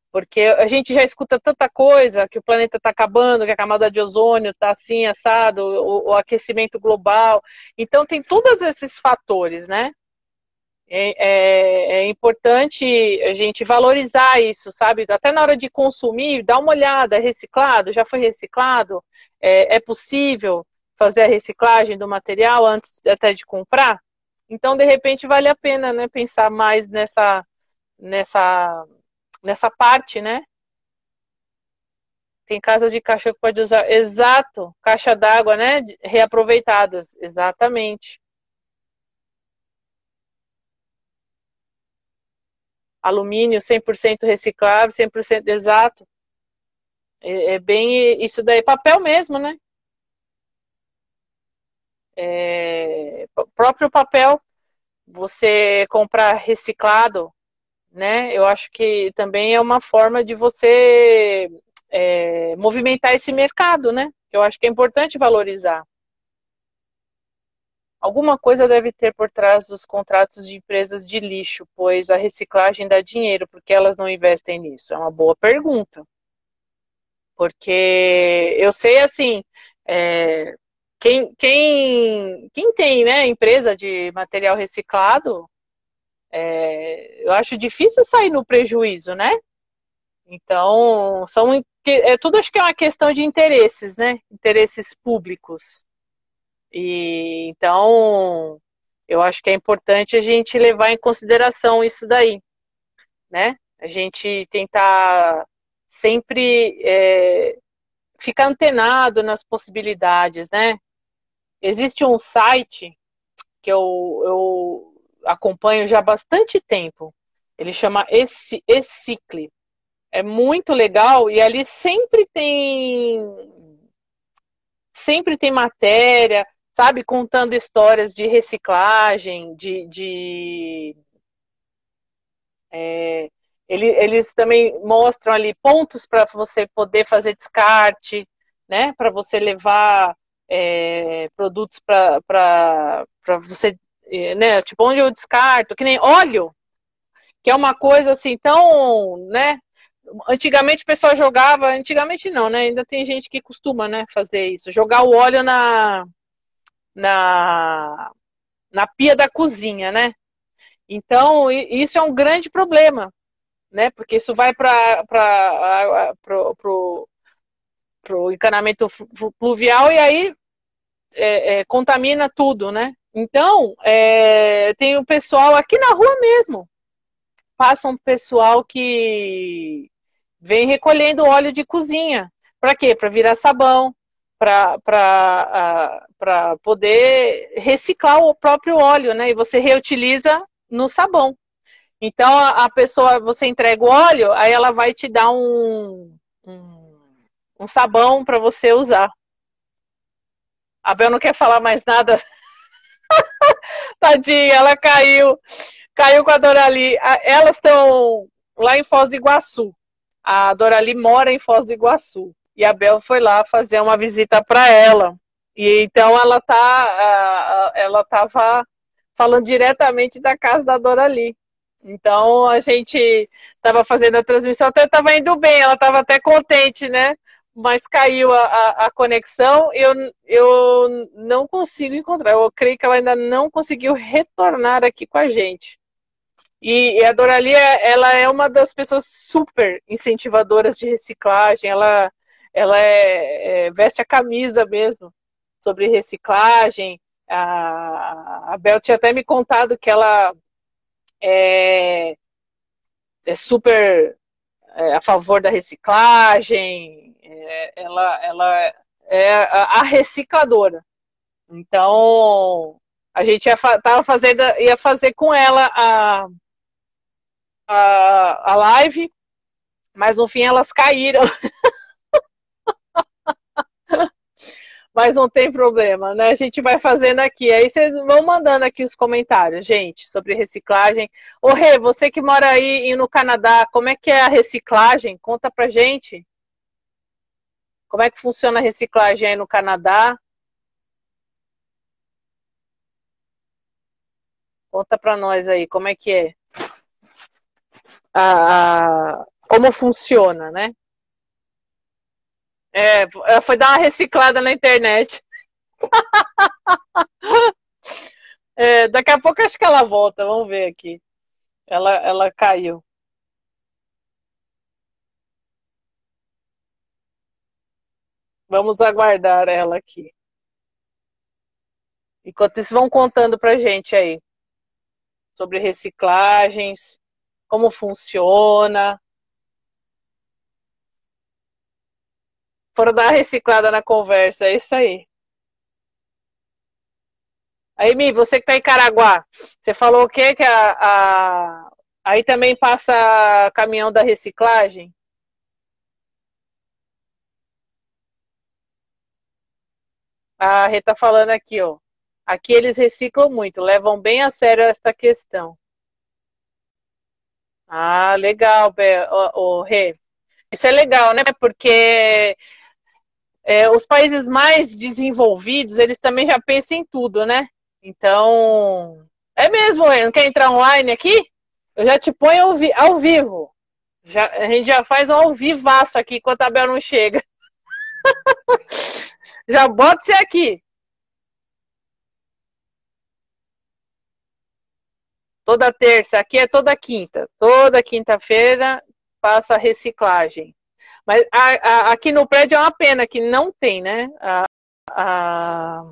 Porque a gente já escuta tanta coisa, que o planeta está acabando, que a camada de ozônio está assim, assado, o, o, aquecimento global. Então tem todos esses fatores, né? É, é, é, importante a gente valorizar isso, sabe? Até na hora de consumir, dá uma olhada, é reciclado, já foi reciclado? É, é possível fazer a reciclagem do material antes até de comprar? Então, de repente, vale a pena, né, pensar mais nessa, nessa, nessa parte, né? Tem casas de caixa que pode usar, exato, caixa d'água, né, reaproveitadas, exatamente. Alumínio 100% reciclável, 100% exato. É, é bem isso daí, papel mesmo, né? É, próprio papel, você comprar reciclado, né? Eu acho que também é uma forma de você é, movimentar esse mercado, né? Eu acho que é importante valorizar. Alguma coisa deve ter por trás dos contratos de empresas de lixo, pois a reciclagem dá dinheiro, porque elas não investem nisso? É uma boa pergunta. Porque eu sei assim, é, quem, quem, quem tem né, empresa de material reciclado, é, eu acho difícil sair no prejuízo, né? Então, são, é, tudo acho que é uma questão de interesses, né? Interesses públicos. E, então, eu acho que é importante a gente levar em consideração isso daí, né? A gente tentar sempre é, ficar antenado nas possibilidades, né? Existe um site que eu, eu acompanho já há bastante tempo. Ele chama Ecicle. É muito legal e ali sempre tem sempre tem matéria, sabe, contando histórias de reciclagem, de, de é, ele, eles também mostram ali pontos para você poder fazer descarte, né, para você levar é, produtos para você, é, né? Tipo, onde eu descarto, que nem óleo, que é uma coisa assim tão, né? Antigamente o pessoal jogava, antigamente não, né? Ainda tem gente que costuma, né, fazer isso, jogar o óleo na na, na pia da cozinha, né? Então, isso é um grande problema, né? Porque isso vai para o encanamento fluvial e aí é, é, contamina tudo, né? Então, é, tem o pessoal aqui na rua mesmo. Passa um pessoal que vem recolhendo óleo de cozinha. Para quê? Para virar sabão, para poder reciclar o próprio óleo, né? E você reutiliza no sabão. Então, a, pessoa, você entrega o óleo, aí ela vai te dar um, um, um sabão para você usar. A Bel não quer falar mais nada. Tadinha, ela caiu. Caiu com a Dorali. Elas estão lá em Foz do Iguaçu. A Dorali mora em Foz do Iguaçu. E a Bel foi lá fazer uma visita para ela. E então ela tá, ela estava falando diretamente da casa da Dorali. Então a gente estava fazendo a transmissão, até estava indo bem, ela estava até contente, né? Mas caiu a, a, a, conexão eu, eu não consigo encontrar. Eu creio que ela ainda não conseguiu retornar aqui com a gente. E, e a Dorali, ela é uma das pessoas super incentivadoras de reciclagem. Ela ela é, é, veste a camisa mesmo sobre reciclagem. A, a Bel tinha até me contado que ela é, é super é, a favor da reciclagem, é, ela, ela é a, recicladora. Então, a gente ia, tava fazendo, ia fazer com ela a, a, a live, mas no fim elas caíram. Mas não tem problema, né? A gente vai fazendo aqui. Aí vocês vão mandando aqui os comentários, gente, sobre reciclagem. Ô, Rê, você que mora aí no Canadá, como é que é a reciclagem? Conta pra gente. Como é que funciona a reciclagem aí no Canadá? Conta pra nós aí, como é que é? Ah, como funciona, né? É, foi dar uma reciclada na internet. É, daqui a pouco acho que ela volta, vamos ver aqui. Ela, ela caiu. Vamos aguardar ela aqui. Enquanto isso, vão contando pra gente aí sobre reciclagens, como funciona. Foram dar uma reciclada na conversa, é isso aí. Aí, Mi, você que tá em Caraguá, você falou o quê? Que a, a... aí também passa caminhão da reciclagem? A Rê tá falando aqui, ó. Aqui eles reciclam muito, levam bem a sério esta questão. Ah, legal, o, Rê. Isso é legal, né? Porque é, os países mais desenvolvidos, eles também já pensam em tudo, né? Então, é mesmo, não quer entrar online aqui? Eu já te ponho ao, vi ao vivo. Já, a gente já faz um ao vivaço aqui enquanto a Bel não chega. já bota você aqui. Toda terça, aqui é toda quinta. Toda quinta-feira passa reciclagem. Mas a, a, aqui no prédio é uma pena que não tem, né? A, a,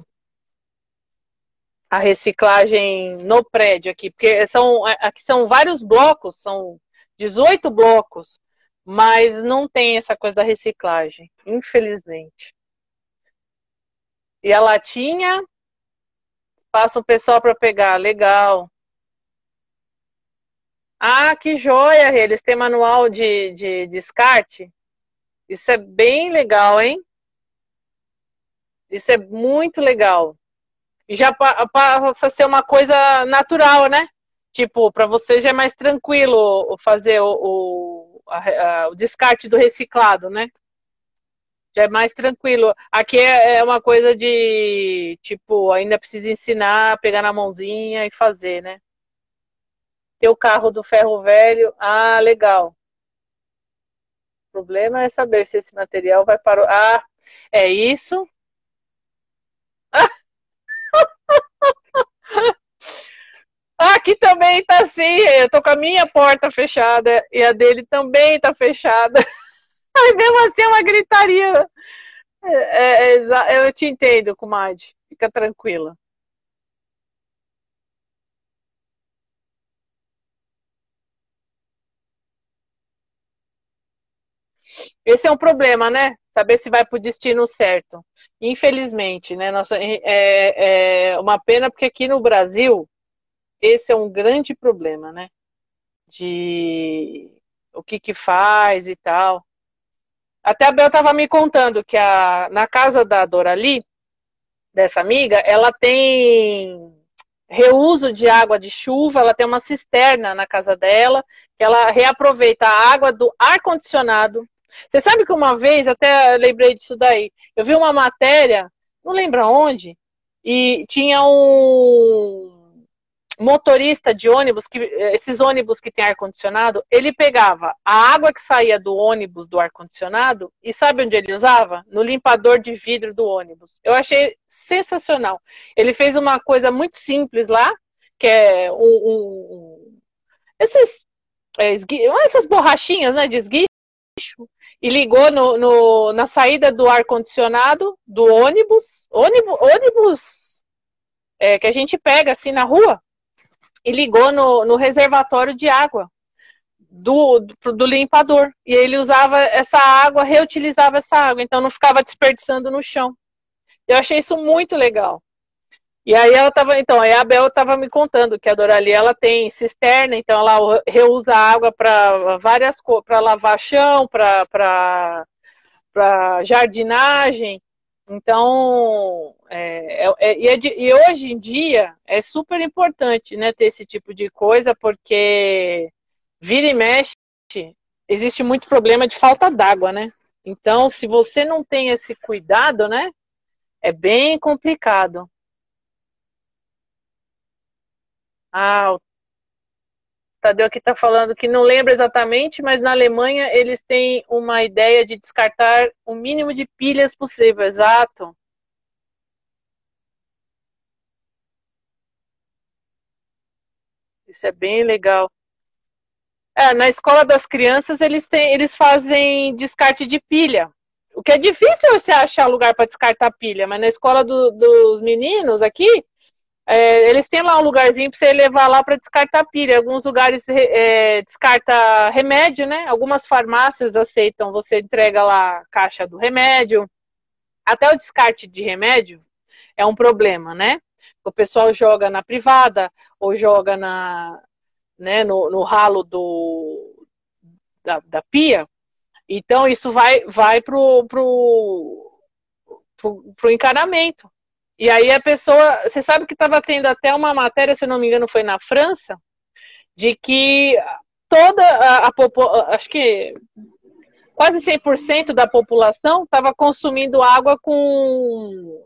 a, reciclagem no prédio aqui, porque são, é, aqui são vários blocos, são 18 blocos, mas não tem essa coisa da reciclagem, infelizmente. E a latinha, passa o pessoal para pegar, legal. Ah, que joia, eles têm manual de, de descarte? Isso é bem legal, hein? Isso é muito legal. E já passa a ser uma coisa natural, né? Tipo, para você já é mais tranquilo fazer o, o, a, a, o descarte do reciclado, né? Já é mais tranquilo. Aqui é, é uma coisa de, tipo, ainda precisa ensinar, pegar na mãozinha e fazer, né? Ter o carro do ferro velho, ah, legal problema é saber se esse material vai para o. Ah, é isso. Aqui também tá assim, eu tô com a minha porta fechada e a dele também tá fechada. Aí mesmo assim é uma gritaria. É, é, eu te entendo, comadre. Fica tranquila. Esse é um problema, né? Saber se vai para o destino certo. Infelizmente, né? Nossa, é, é uma pena porque aqui no Brasil esse é um grande problema, né? De o que que faz e tal. Até a Bel estava me contando que a, na casa da Dorali, dessa amiga, ela tem reuso de água de chuva, ela tem uma cisterna na casa dela, que ela reaproveita a água do ar-condicionado. Você sabe que uma vez, até lembrei disso daí, eu vi uma matéria, não lembro onde, e tinha um motorista de ônibus, que, esses ônibus que tem ar-condicionado, ele pegava a água que saía do ônibus do ar-condicionado e sabe onde ele usava? No limpador de vidro do ônibus. Eu achei sensacional. Ele fez uma coisa muito simples lá, que é um, um esses, é, esgui, essas borrachinhas né, de esguicho, e ligou no, no na saída do ar-condicionado do ônibus, ônibus, ônibus é, que a gente pega assim na rua, e ligou no, no reservatório de água do, do, do, limpador. E ele usava essa água, reutilizava essa água, então não ficava desperdiçando no chão. Eu achei isso muito legal. E aí ela tava, então, a Abel estava me contando que a Dorali ela tem cisterna, então ela reusa água para várias para lavar chão, para jardinagem. Então, é, é, é, é de, e hoje em dia é super importante né, ter esse tipo de coisa, porque vira e mexe, existe muito problema de falta d'água, né? Então, se você não tem esse cuidado, né, é bem complicado. Ah, o Tadeu aqui está falando que não lembra exatamente, mas na Alemanha eles têm uma ideia de descartar o mínimo de pilhas possível, exato. Isso é bem legal. É, na escola das crianças eles têm, eles fazem descarte de pilha. O que é difícil você achar lugar para descartar pilha, mas na escola do, dos meninos aqui, é, eles têm lá um lugarzinho para você levar lá para descartar pilha. Alguns lugares é, descarta remédio, né? Algumas farmácias aceitam, você entrega lá a caixa do remédio. Até o descarte de remédio é um problema, né? O pessoal joga na privada ou joga na, né, no, no ralo do, da, da pia. Então isso vai, vai pro, pro, pro, pro encanamento. E aí a pessoa, você sabe que estava tendo até uma matéria, se não me engano, foi na França, de que toda a, população, acho que quase 100% da população estava consumindo água com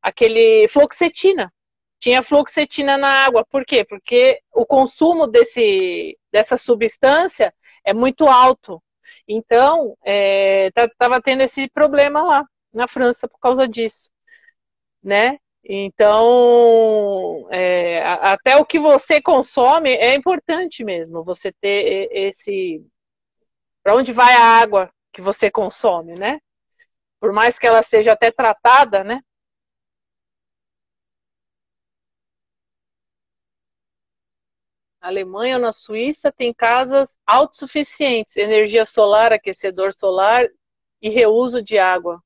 aquele fluoxetina. Tinha fluoxetina na água. Por quê? Porque o consumo desse, dessa substância é muito alto. Então, estava é, tendo esse problema lá na França por causa disso né? Então, é, até o que você consome é importante mesmo, você ter esse. Para onde vai a água que você consome, né? Por mais que ela seja até tratada, né? Na Alemanha ou na Suíça tem casas autossuficientes, energia solar, aquecedor solar e reuso de água.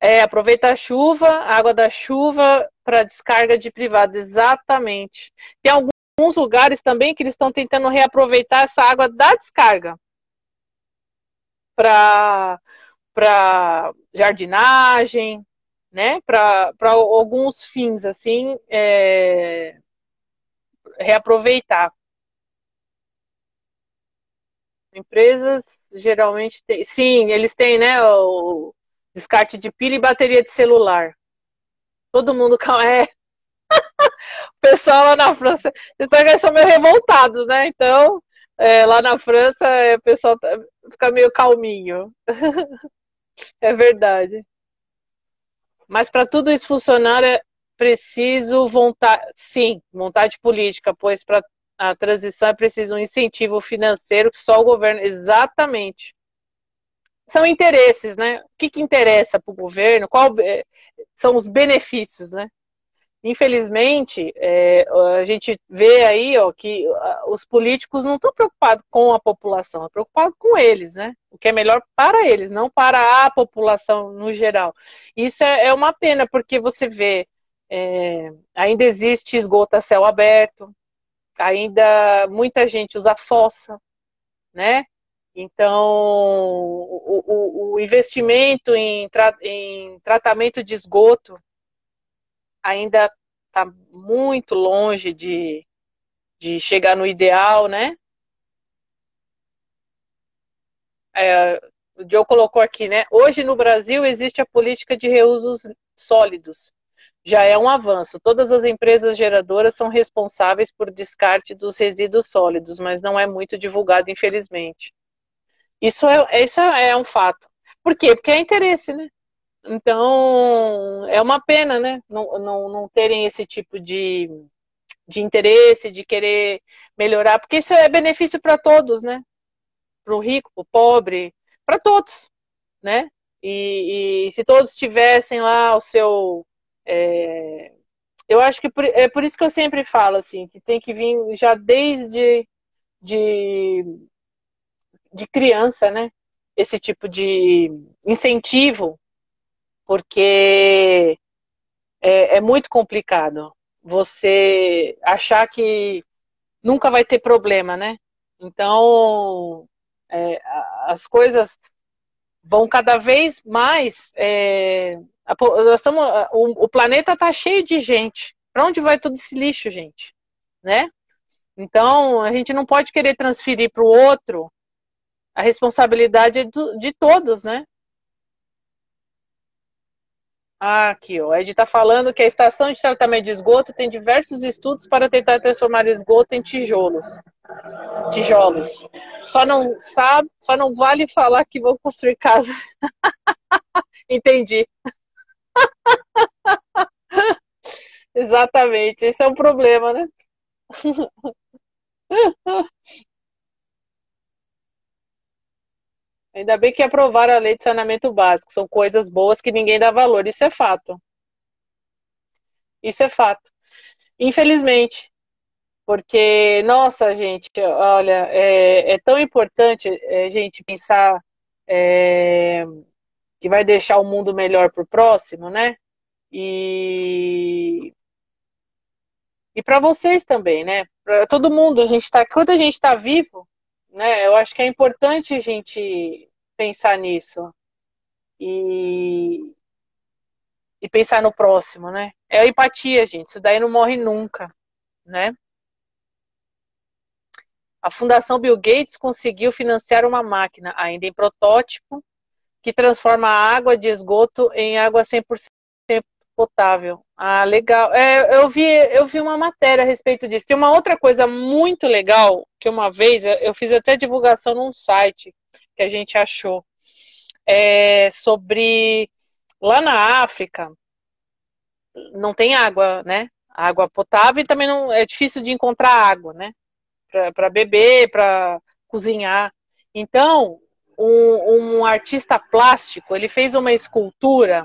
É, aproveita a chuva, a água da chuva para descarga de privado, exatamente. Tem alguns lugares também que eles estão tentando reaproveitar essa água da descarga para para jardinagem, né? Para alguns fins assim, é, reaproveitar. Empresas geralmente têm, sim, eles têm, né? O, Descarte de pilha e bateria de celular. Todo mundo. É. o pessoal lá na França. Vocês são meio revoltados, né? Então, é, lá na França, é, o pessoal tá, fica meio calminho. é verdade. Mas para tudo isso funcionar, é, preciso vontade, sim, vontade política, pois para a transição é preciso um incentivo financeiro que só o governo, exatamente. São interesses, né? O que, que interessa para o governo? Qual é, são os benefícios, né? Infelizmente, é, a gente vê aí ó, que os políticos não estão preocupados com a população, estão preocupados com eles, né? O que é melhor para eles, não para a população no geral. Isso é, é uma pena, porque você vê, é, ainda existe esgoto a céu aberto, ainda muita gente usa fossa, né? Então, o, o, o investimento em, tra em tratamento de esgoto ainda está muito longe de, de chegar no ideal, né? É, o Joe colocou aqui, né? Hoje no Brasil existe a política de reusos sólidos. Já é um avanço. Todas as empresas geradoras são responsáveis por descarte dos resíduos sólidos, mas não é muito divulgado, infelizmente. Isso é, isso é um fato. Por quê? Porque é interesse, né? Então, é uma pena, né? Não, não, não terem esse tipo de, de interesse, de querer melhorar, porque isso é benefício para todos, né? Para o rico, para o pobre, para todos, né? E, e, se todos tivessem lá o seu. É, eu acho que por, é por isso que eu sempre falo, assim, que tem que vir já desde de, de criança, né? Esse tipo de incentivo porque é, é muito complicado você achar que nunca vai ter problema, né? Então, é, as coisas vão cada vez mais. É, a, nós estamos, o, o planeta está cheio de gente. Para onde vai todo esse lixo, gente? Né? Então, a gente não pode querer transferir para o outro a responsabilidade de, de todos, né? Ah, aqui, ó. Ed está falando que a estação de tratamento de esgoto tem diversos estudos para tentar transformar esgoto em tijolos. Tijolos. Só não sabe, só não vale falar que vou construir casa. Entendi. Exatamente. Esse é um problema, né? Ainda bem que aprovaram a lei de saneamento básico. São coisas boas que ninguém dá valor. Isso é fato. Isso é fato. Infelizmente. Porque, nossa, gente, olha, é, é tão importante a é, gente pensar é, que vai deixar o mundo melhor para o próximo, né? E, e para vocês também, né? Para todo mundo, a gente tá, quando a gente está vivo, né? Eu acho que é importante a gente pensar nisso e, e pensar no próximo, né? É a empatia, gente. Isso daí não morre nunca, né? A Fundação Bill Gates conseguiu financiar uma máquina, ainda em protótipo, que transforma a água de esgoto em água 100% potável. Ah, legal. É, eu, vi, eu vi uma matéria a respeito disso. Tem uma outra coisa muito legal que uma vez eu fiz até divulgação num site que a gente achou é, sobre lá na África não tem água, né? Água potável e também não é difícil de encontrar água, né? Para beber, para cozinhar. Então, um, um, artista plástico ele fez uma escultura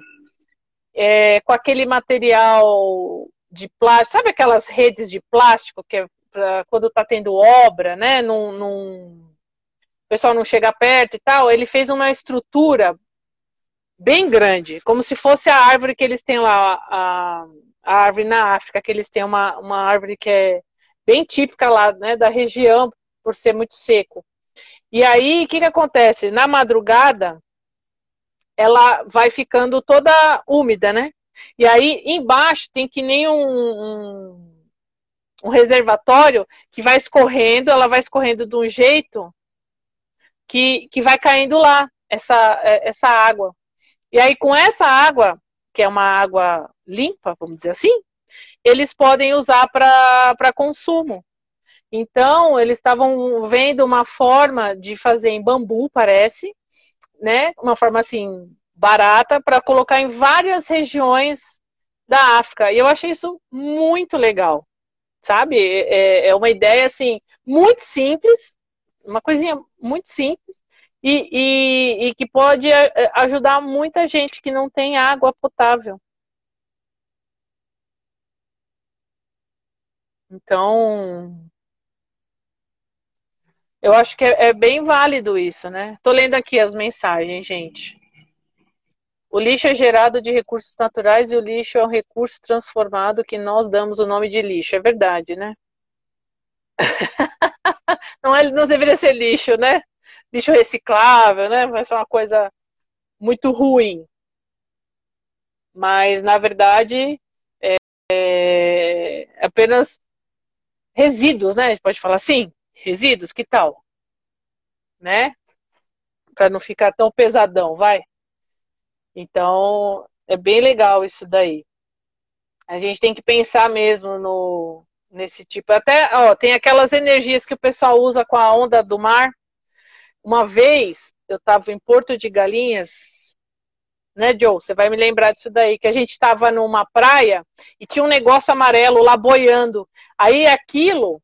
é, com aquele material de plástico, sabe aquelas redes de plástico que é pra, quando está tendo obra, né? Num, num, o pessoal não chega perto e tal. Ele fez uma estrutura bem grande, como se fosse a árvore que eles têm lá, a, a árvore na África, que eles têm uma, uma árvore que é bem típica lá, né, da região, por ser muito seco. E aí, o que, que acontece? Na madrugada, ela vai ficando toda úmida, né? E aí embaixo tem que nem um, um, um, reservatório que vai escorrendo, ela vai escorrendo de um jeito que, que vai caindo lá essa, essa água. E aí com essa água, que é uma água limpa, vamos dizer assim, eles podem usar para consumo. Então, eles estavam vendo uma forma de fazer em bambu, parece, né? Uma forma assim barata para colocar em várias regiões da África. E eu achei isso muito legal, sabe? É, é uma ideia, assim, muito simples, uma coisinha muito simples, e, e, e que pode é, ajudar muita gente que não tem água potável. Então, eu acho que é, é, bem válido isso, né? Tô lendo aqui as mensagens, gente. O lixo é gerado de recursos naturais e o lixo é um recurso transformado que nós damos o nome de lixo. É verdade, né? não, é, não deveria ser lixo, né? Lixo reciclável, né? Vai ser uma coisa muito ruim. Mas, na verdade, é, é apenas resíduos, né? A gente pode falar assim? Resíduos, que tal? Né? Para não ficar tão pesadão, vai. Então, é bem legal isso daí. A gente tem que pensar mesmo no nesse tipo. Até, ó, tem aquelas energias que o pessoal usa com a onda do mar. Uma vez eu estava em Porto de Galinhas, né, Joe? Você vai me lembrar disso daí, que a gente estava numa praia e tinha um negócio amarelo lá boiando. Aí aquilo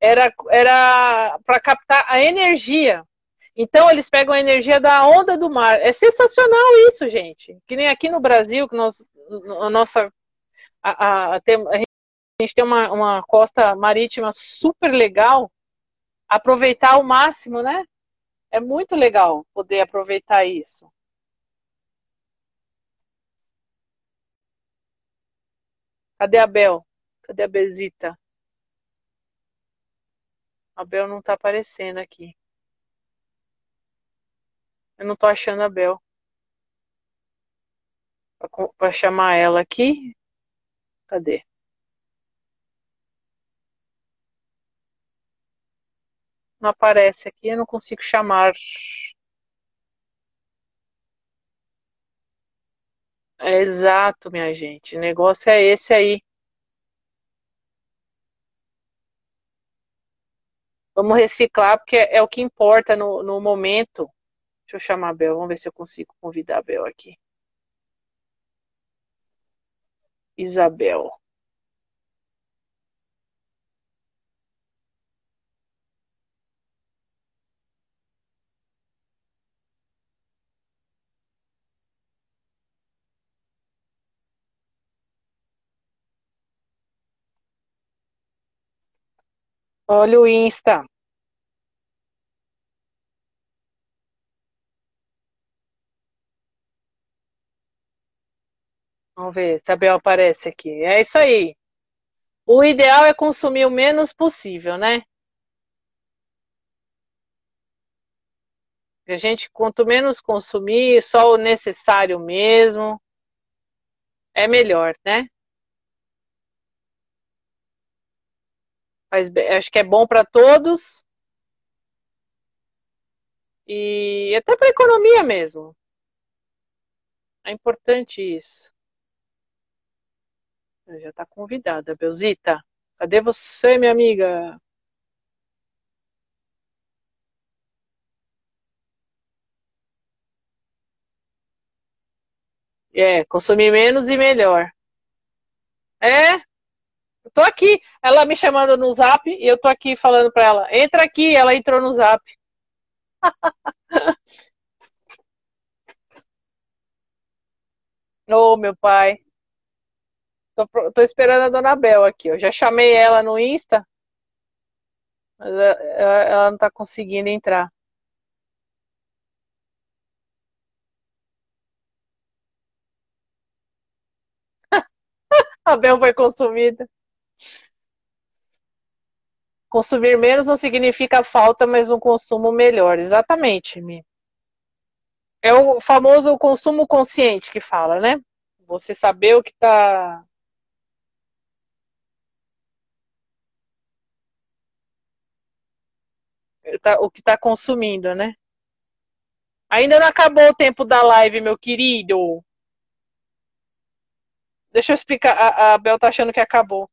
era era para captar a energia. Então eles pegam a energia da onda do mar. É sensacional isso, gente. Que nem aqui no Brasil, que nós a nossa a, a, a, a gente tem uma, uma costa marítima super legal, aproveitar ao máximo, né? É muito legal poder aproveitar isso. Cadê a Bel? Cadê a Bezita? A Bel não tá aparecendo aqui. Eu não tô achando a Bel. Pra chamar ela aqui. Cadê? Não aparece aqui, eu não consigo chamar. É exato, minha gente. O negócio é esse aí. Vamos reciclar, porque é o que importa no, no momento. Deixa eu chamar a Bel, vamos ver se eu consigo convidar a Bel aqui. Isabel. Olha o Insta. Vamos ver se aparece aqui. É isso aí. O ideal é consumir o menos possível, né? A gente, quanto menos consumir, só o necessário mesmo, é melhor, né? Faz, acho que é bom para todos. E até para a economia mesmo. É importante isso. Já está convidada, Belzita. Cadê você, minha amiga? É, consumir menos e melhor. É, tô aqui, ela me chamando no zap e eu tô aqui falando pra ela, entra aqui, ela entrou no zap. Oh, meu pai. Tô, tô, esperando a dona Bel aqui. Eu já chamei ela no Insta, mas ela, ela não tá conseguindo entrar. A Bel foi consumida. Consumir menos não significa falta, mas um consumo melhor. Exatamente, Mi. É o famoso consumo consciente que fala, né? Você saber o que está tá, o que está consumindo, né? Ainda não acabou o tempo da live, meu querido. Deixa eu explicar. A, a Bel tá achando que acabou.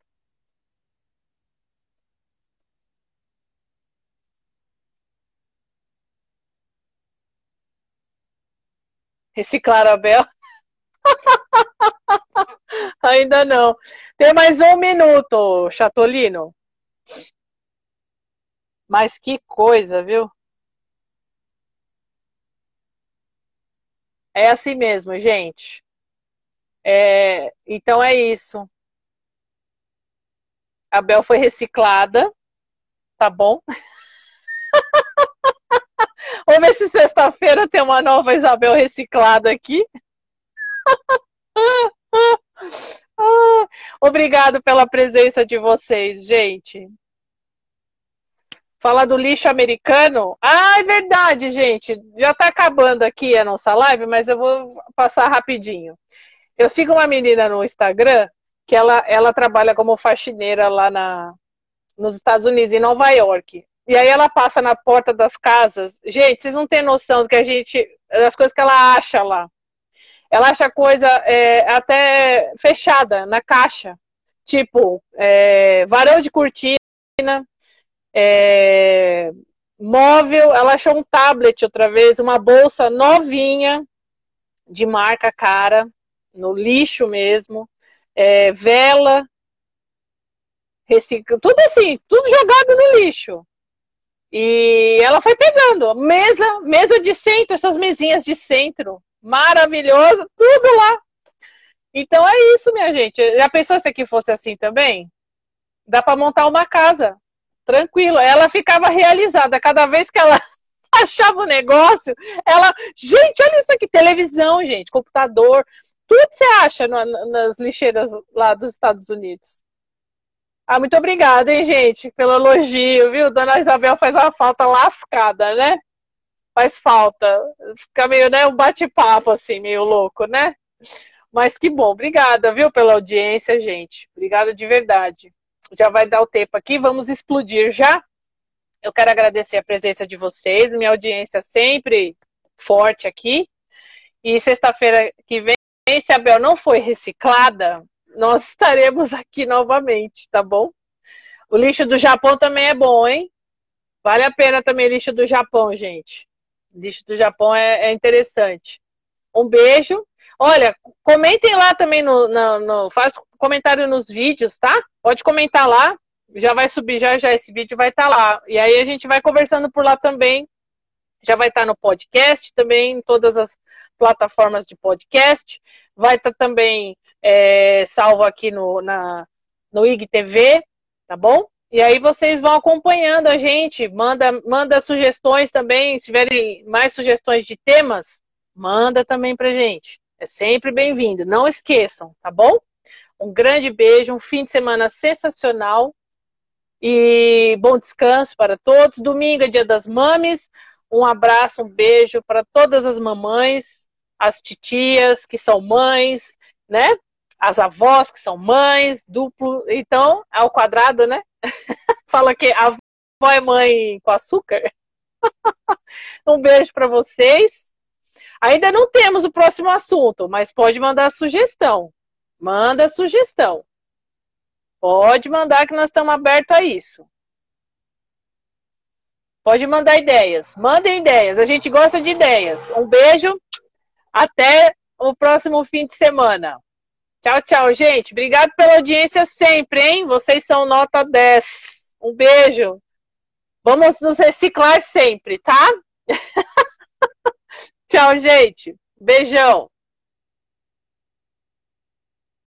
Reciclar a Bel. Ainda não. Tem mais um minuto, Chatolino. Mas que coisa, viu? É assim mesmo, gente. É, então é isso. A Bel foi reciclada, tá bom? Vamos ver se sexta-feira tem uma nova Isabel reciclada aqui. Obrigado pela presença de vocês, gente. Falar do lixo americano. Ah, é verdade, gente. Já está acabando aqui a nossa live, mas eu vou passar rapidinho. Eu sigo uma menina no Instagram que ela, ela trabalha como faxineira lá na, nos Estados Unidos, em Nova York. E aí ela passa na porta das casas. Gente, vocês não têm noção do que a gente. das coisas que ela acha lá. Ela acha coisa é, até fechada na caixa. Tipo, é, varão de cortina, é, móvel, ela achou um tablet outra vez, uma bolsa novinha, de marca cara, no lixo mesmo, é, vela, recicla, tudo assim, tudo jogado no lixo. E ela foi pegando mesa, mesa de centro, essas mesinhas de centro, maravilhosa, tudo lá. Então é isso, minha gente. Já pensou se aqui fosse assim também? Dá para montar uma casa tranquilo. Ela ficava realizada. Cada vez que ela achava o um negócio, ela. Gente, olha isso aqui: televisão, gente, computador. Tudo você acha nas lixeiras lá dos Estados Unidos. Ah, muito obrigada, hein, gente, pelo elogio, viu? Dona Isabel faz uma falta lascada, né? Faz falta. Fica meio, né, um bate-papo, assim, meio louco, né? Mas que bom. Obrigada, viu, pela audiência, gente. Obrigada de verdade já vai dar o tempo aqui, vamos explodir já. Eu quero agradecer a presença de vocês, minha audiência sempre forte aqui. E sexta-feira que vem, se a Bel não foi reciclada, nós estaremos aqui novamente, tá bom? O lixo do Japão também é bom, hein? Vale a pena também lixo do Japão, gente. Lixo do Japão é, é interessante. Um beijo. Olha, comentem lá também no, no, no, faz comentário nos vídeos, tá? Pode comentar lá. Já vai subir já já esse vídeo vai estar tá lá. E aí a gente vai conversando por lá também. Já vai estar tá no podcast também, em todas as plataformas de podcast. Vai estar tá também é, salvo aqui no, na, no IGTV, tá bom? E aí vocês vão acompanhando a gente, manda, manda sugestões também, se tiverem mais sugestões de temas, manda também pra gente. É sempre bem-vindo. Não esqueçam, tá bom? Um grande beijo, um fim de semana sensacional e bom descanso para todos. Domingo é dia das mames. Um abraço, um beijo para todas as mamães, as titias que são mães, né? As avós que são mães, duplo. Então, ao quadrado, né? Fala que a avó é mãe com açúcar. um beijo para vocês. Ainda não temos o próximo assunto, mas pode mandar sugestão. Manda sugestão. Pode mandar que nós estamos abertos a isso. Pode mandar ideias. Mandem ideias. A gente gosta de ideias. Um beijo. Até o próximo fim de semana. Tchau, tchau, gente. Obrigado pela audiência sempre, hein? Vocês são nota 10. Um beijo. Vamos nos reciclar sempre, tá? Tchau, gente. Beijão.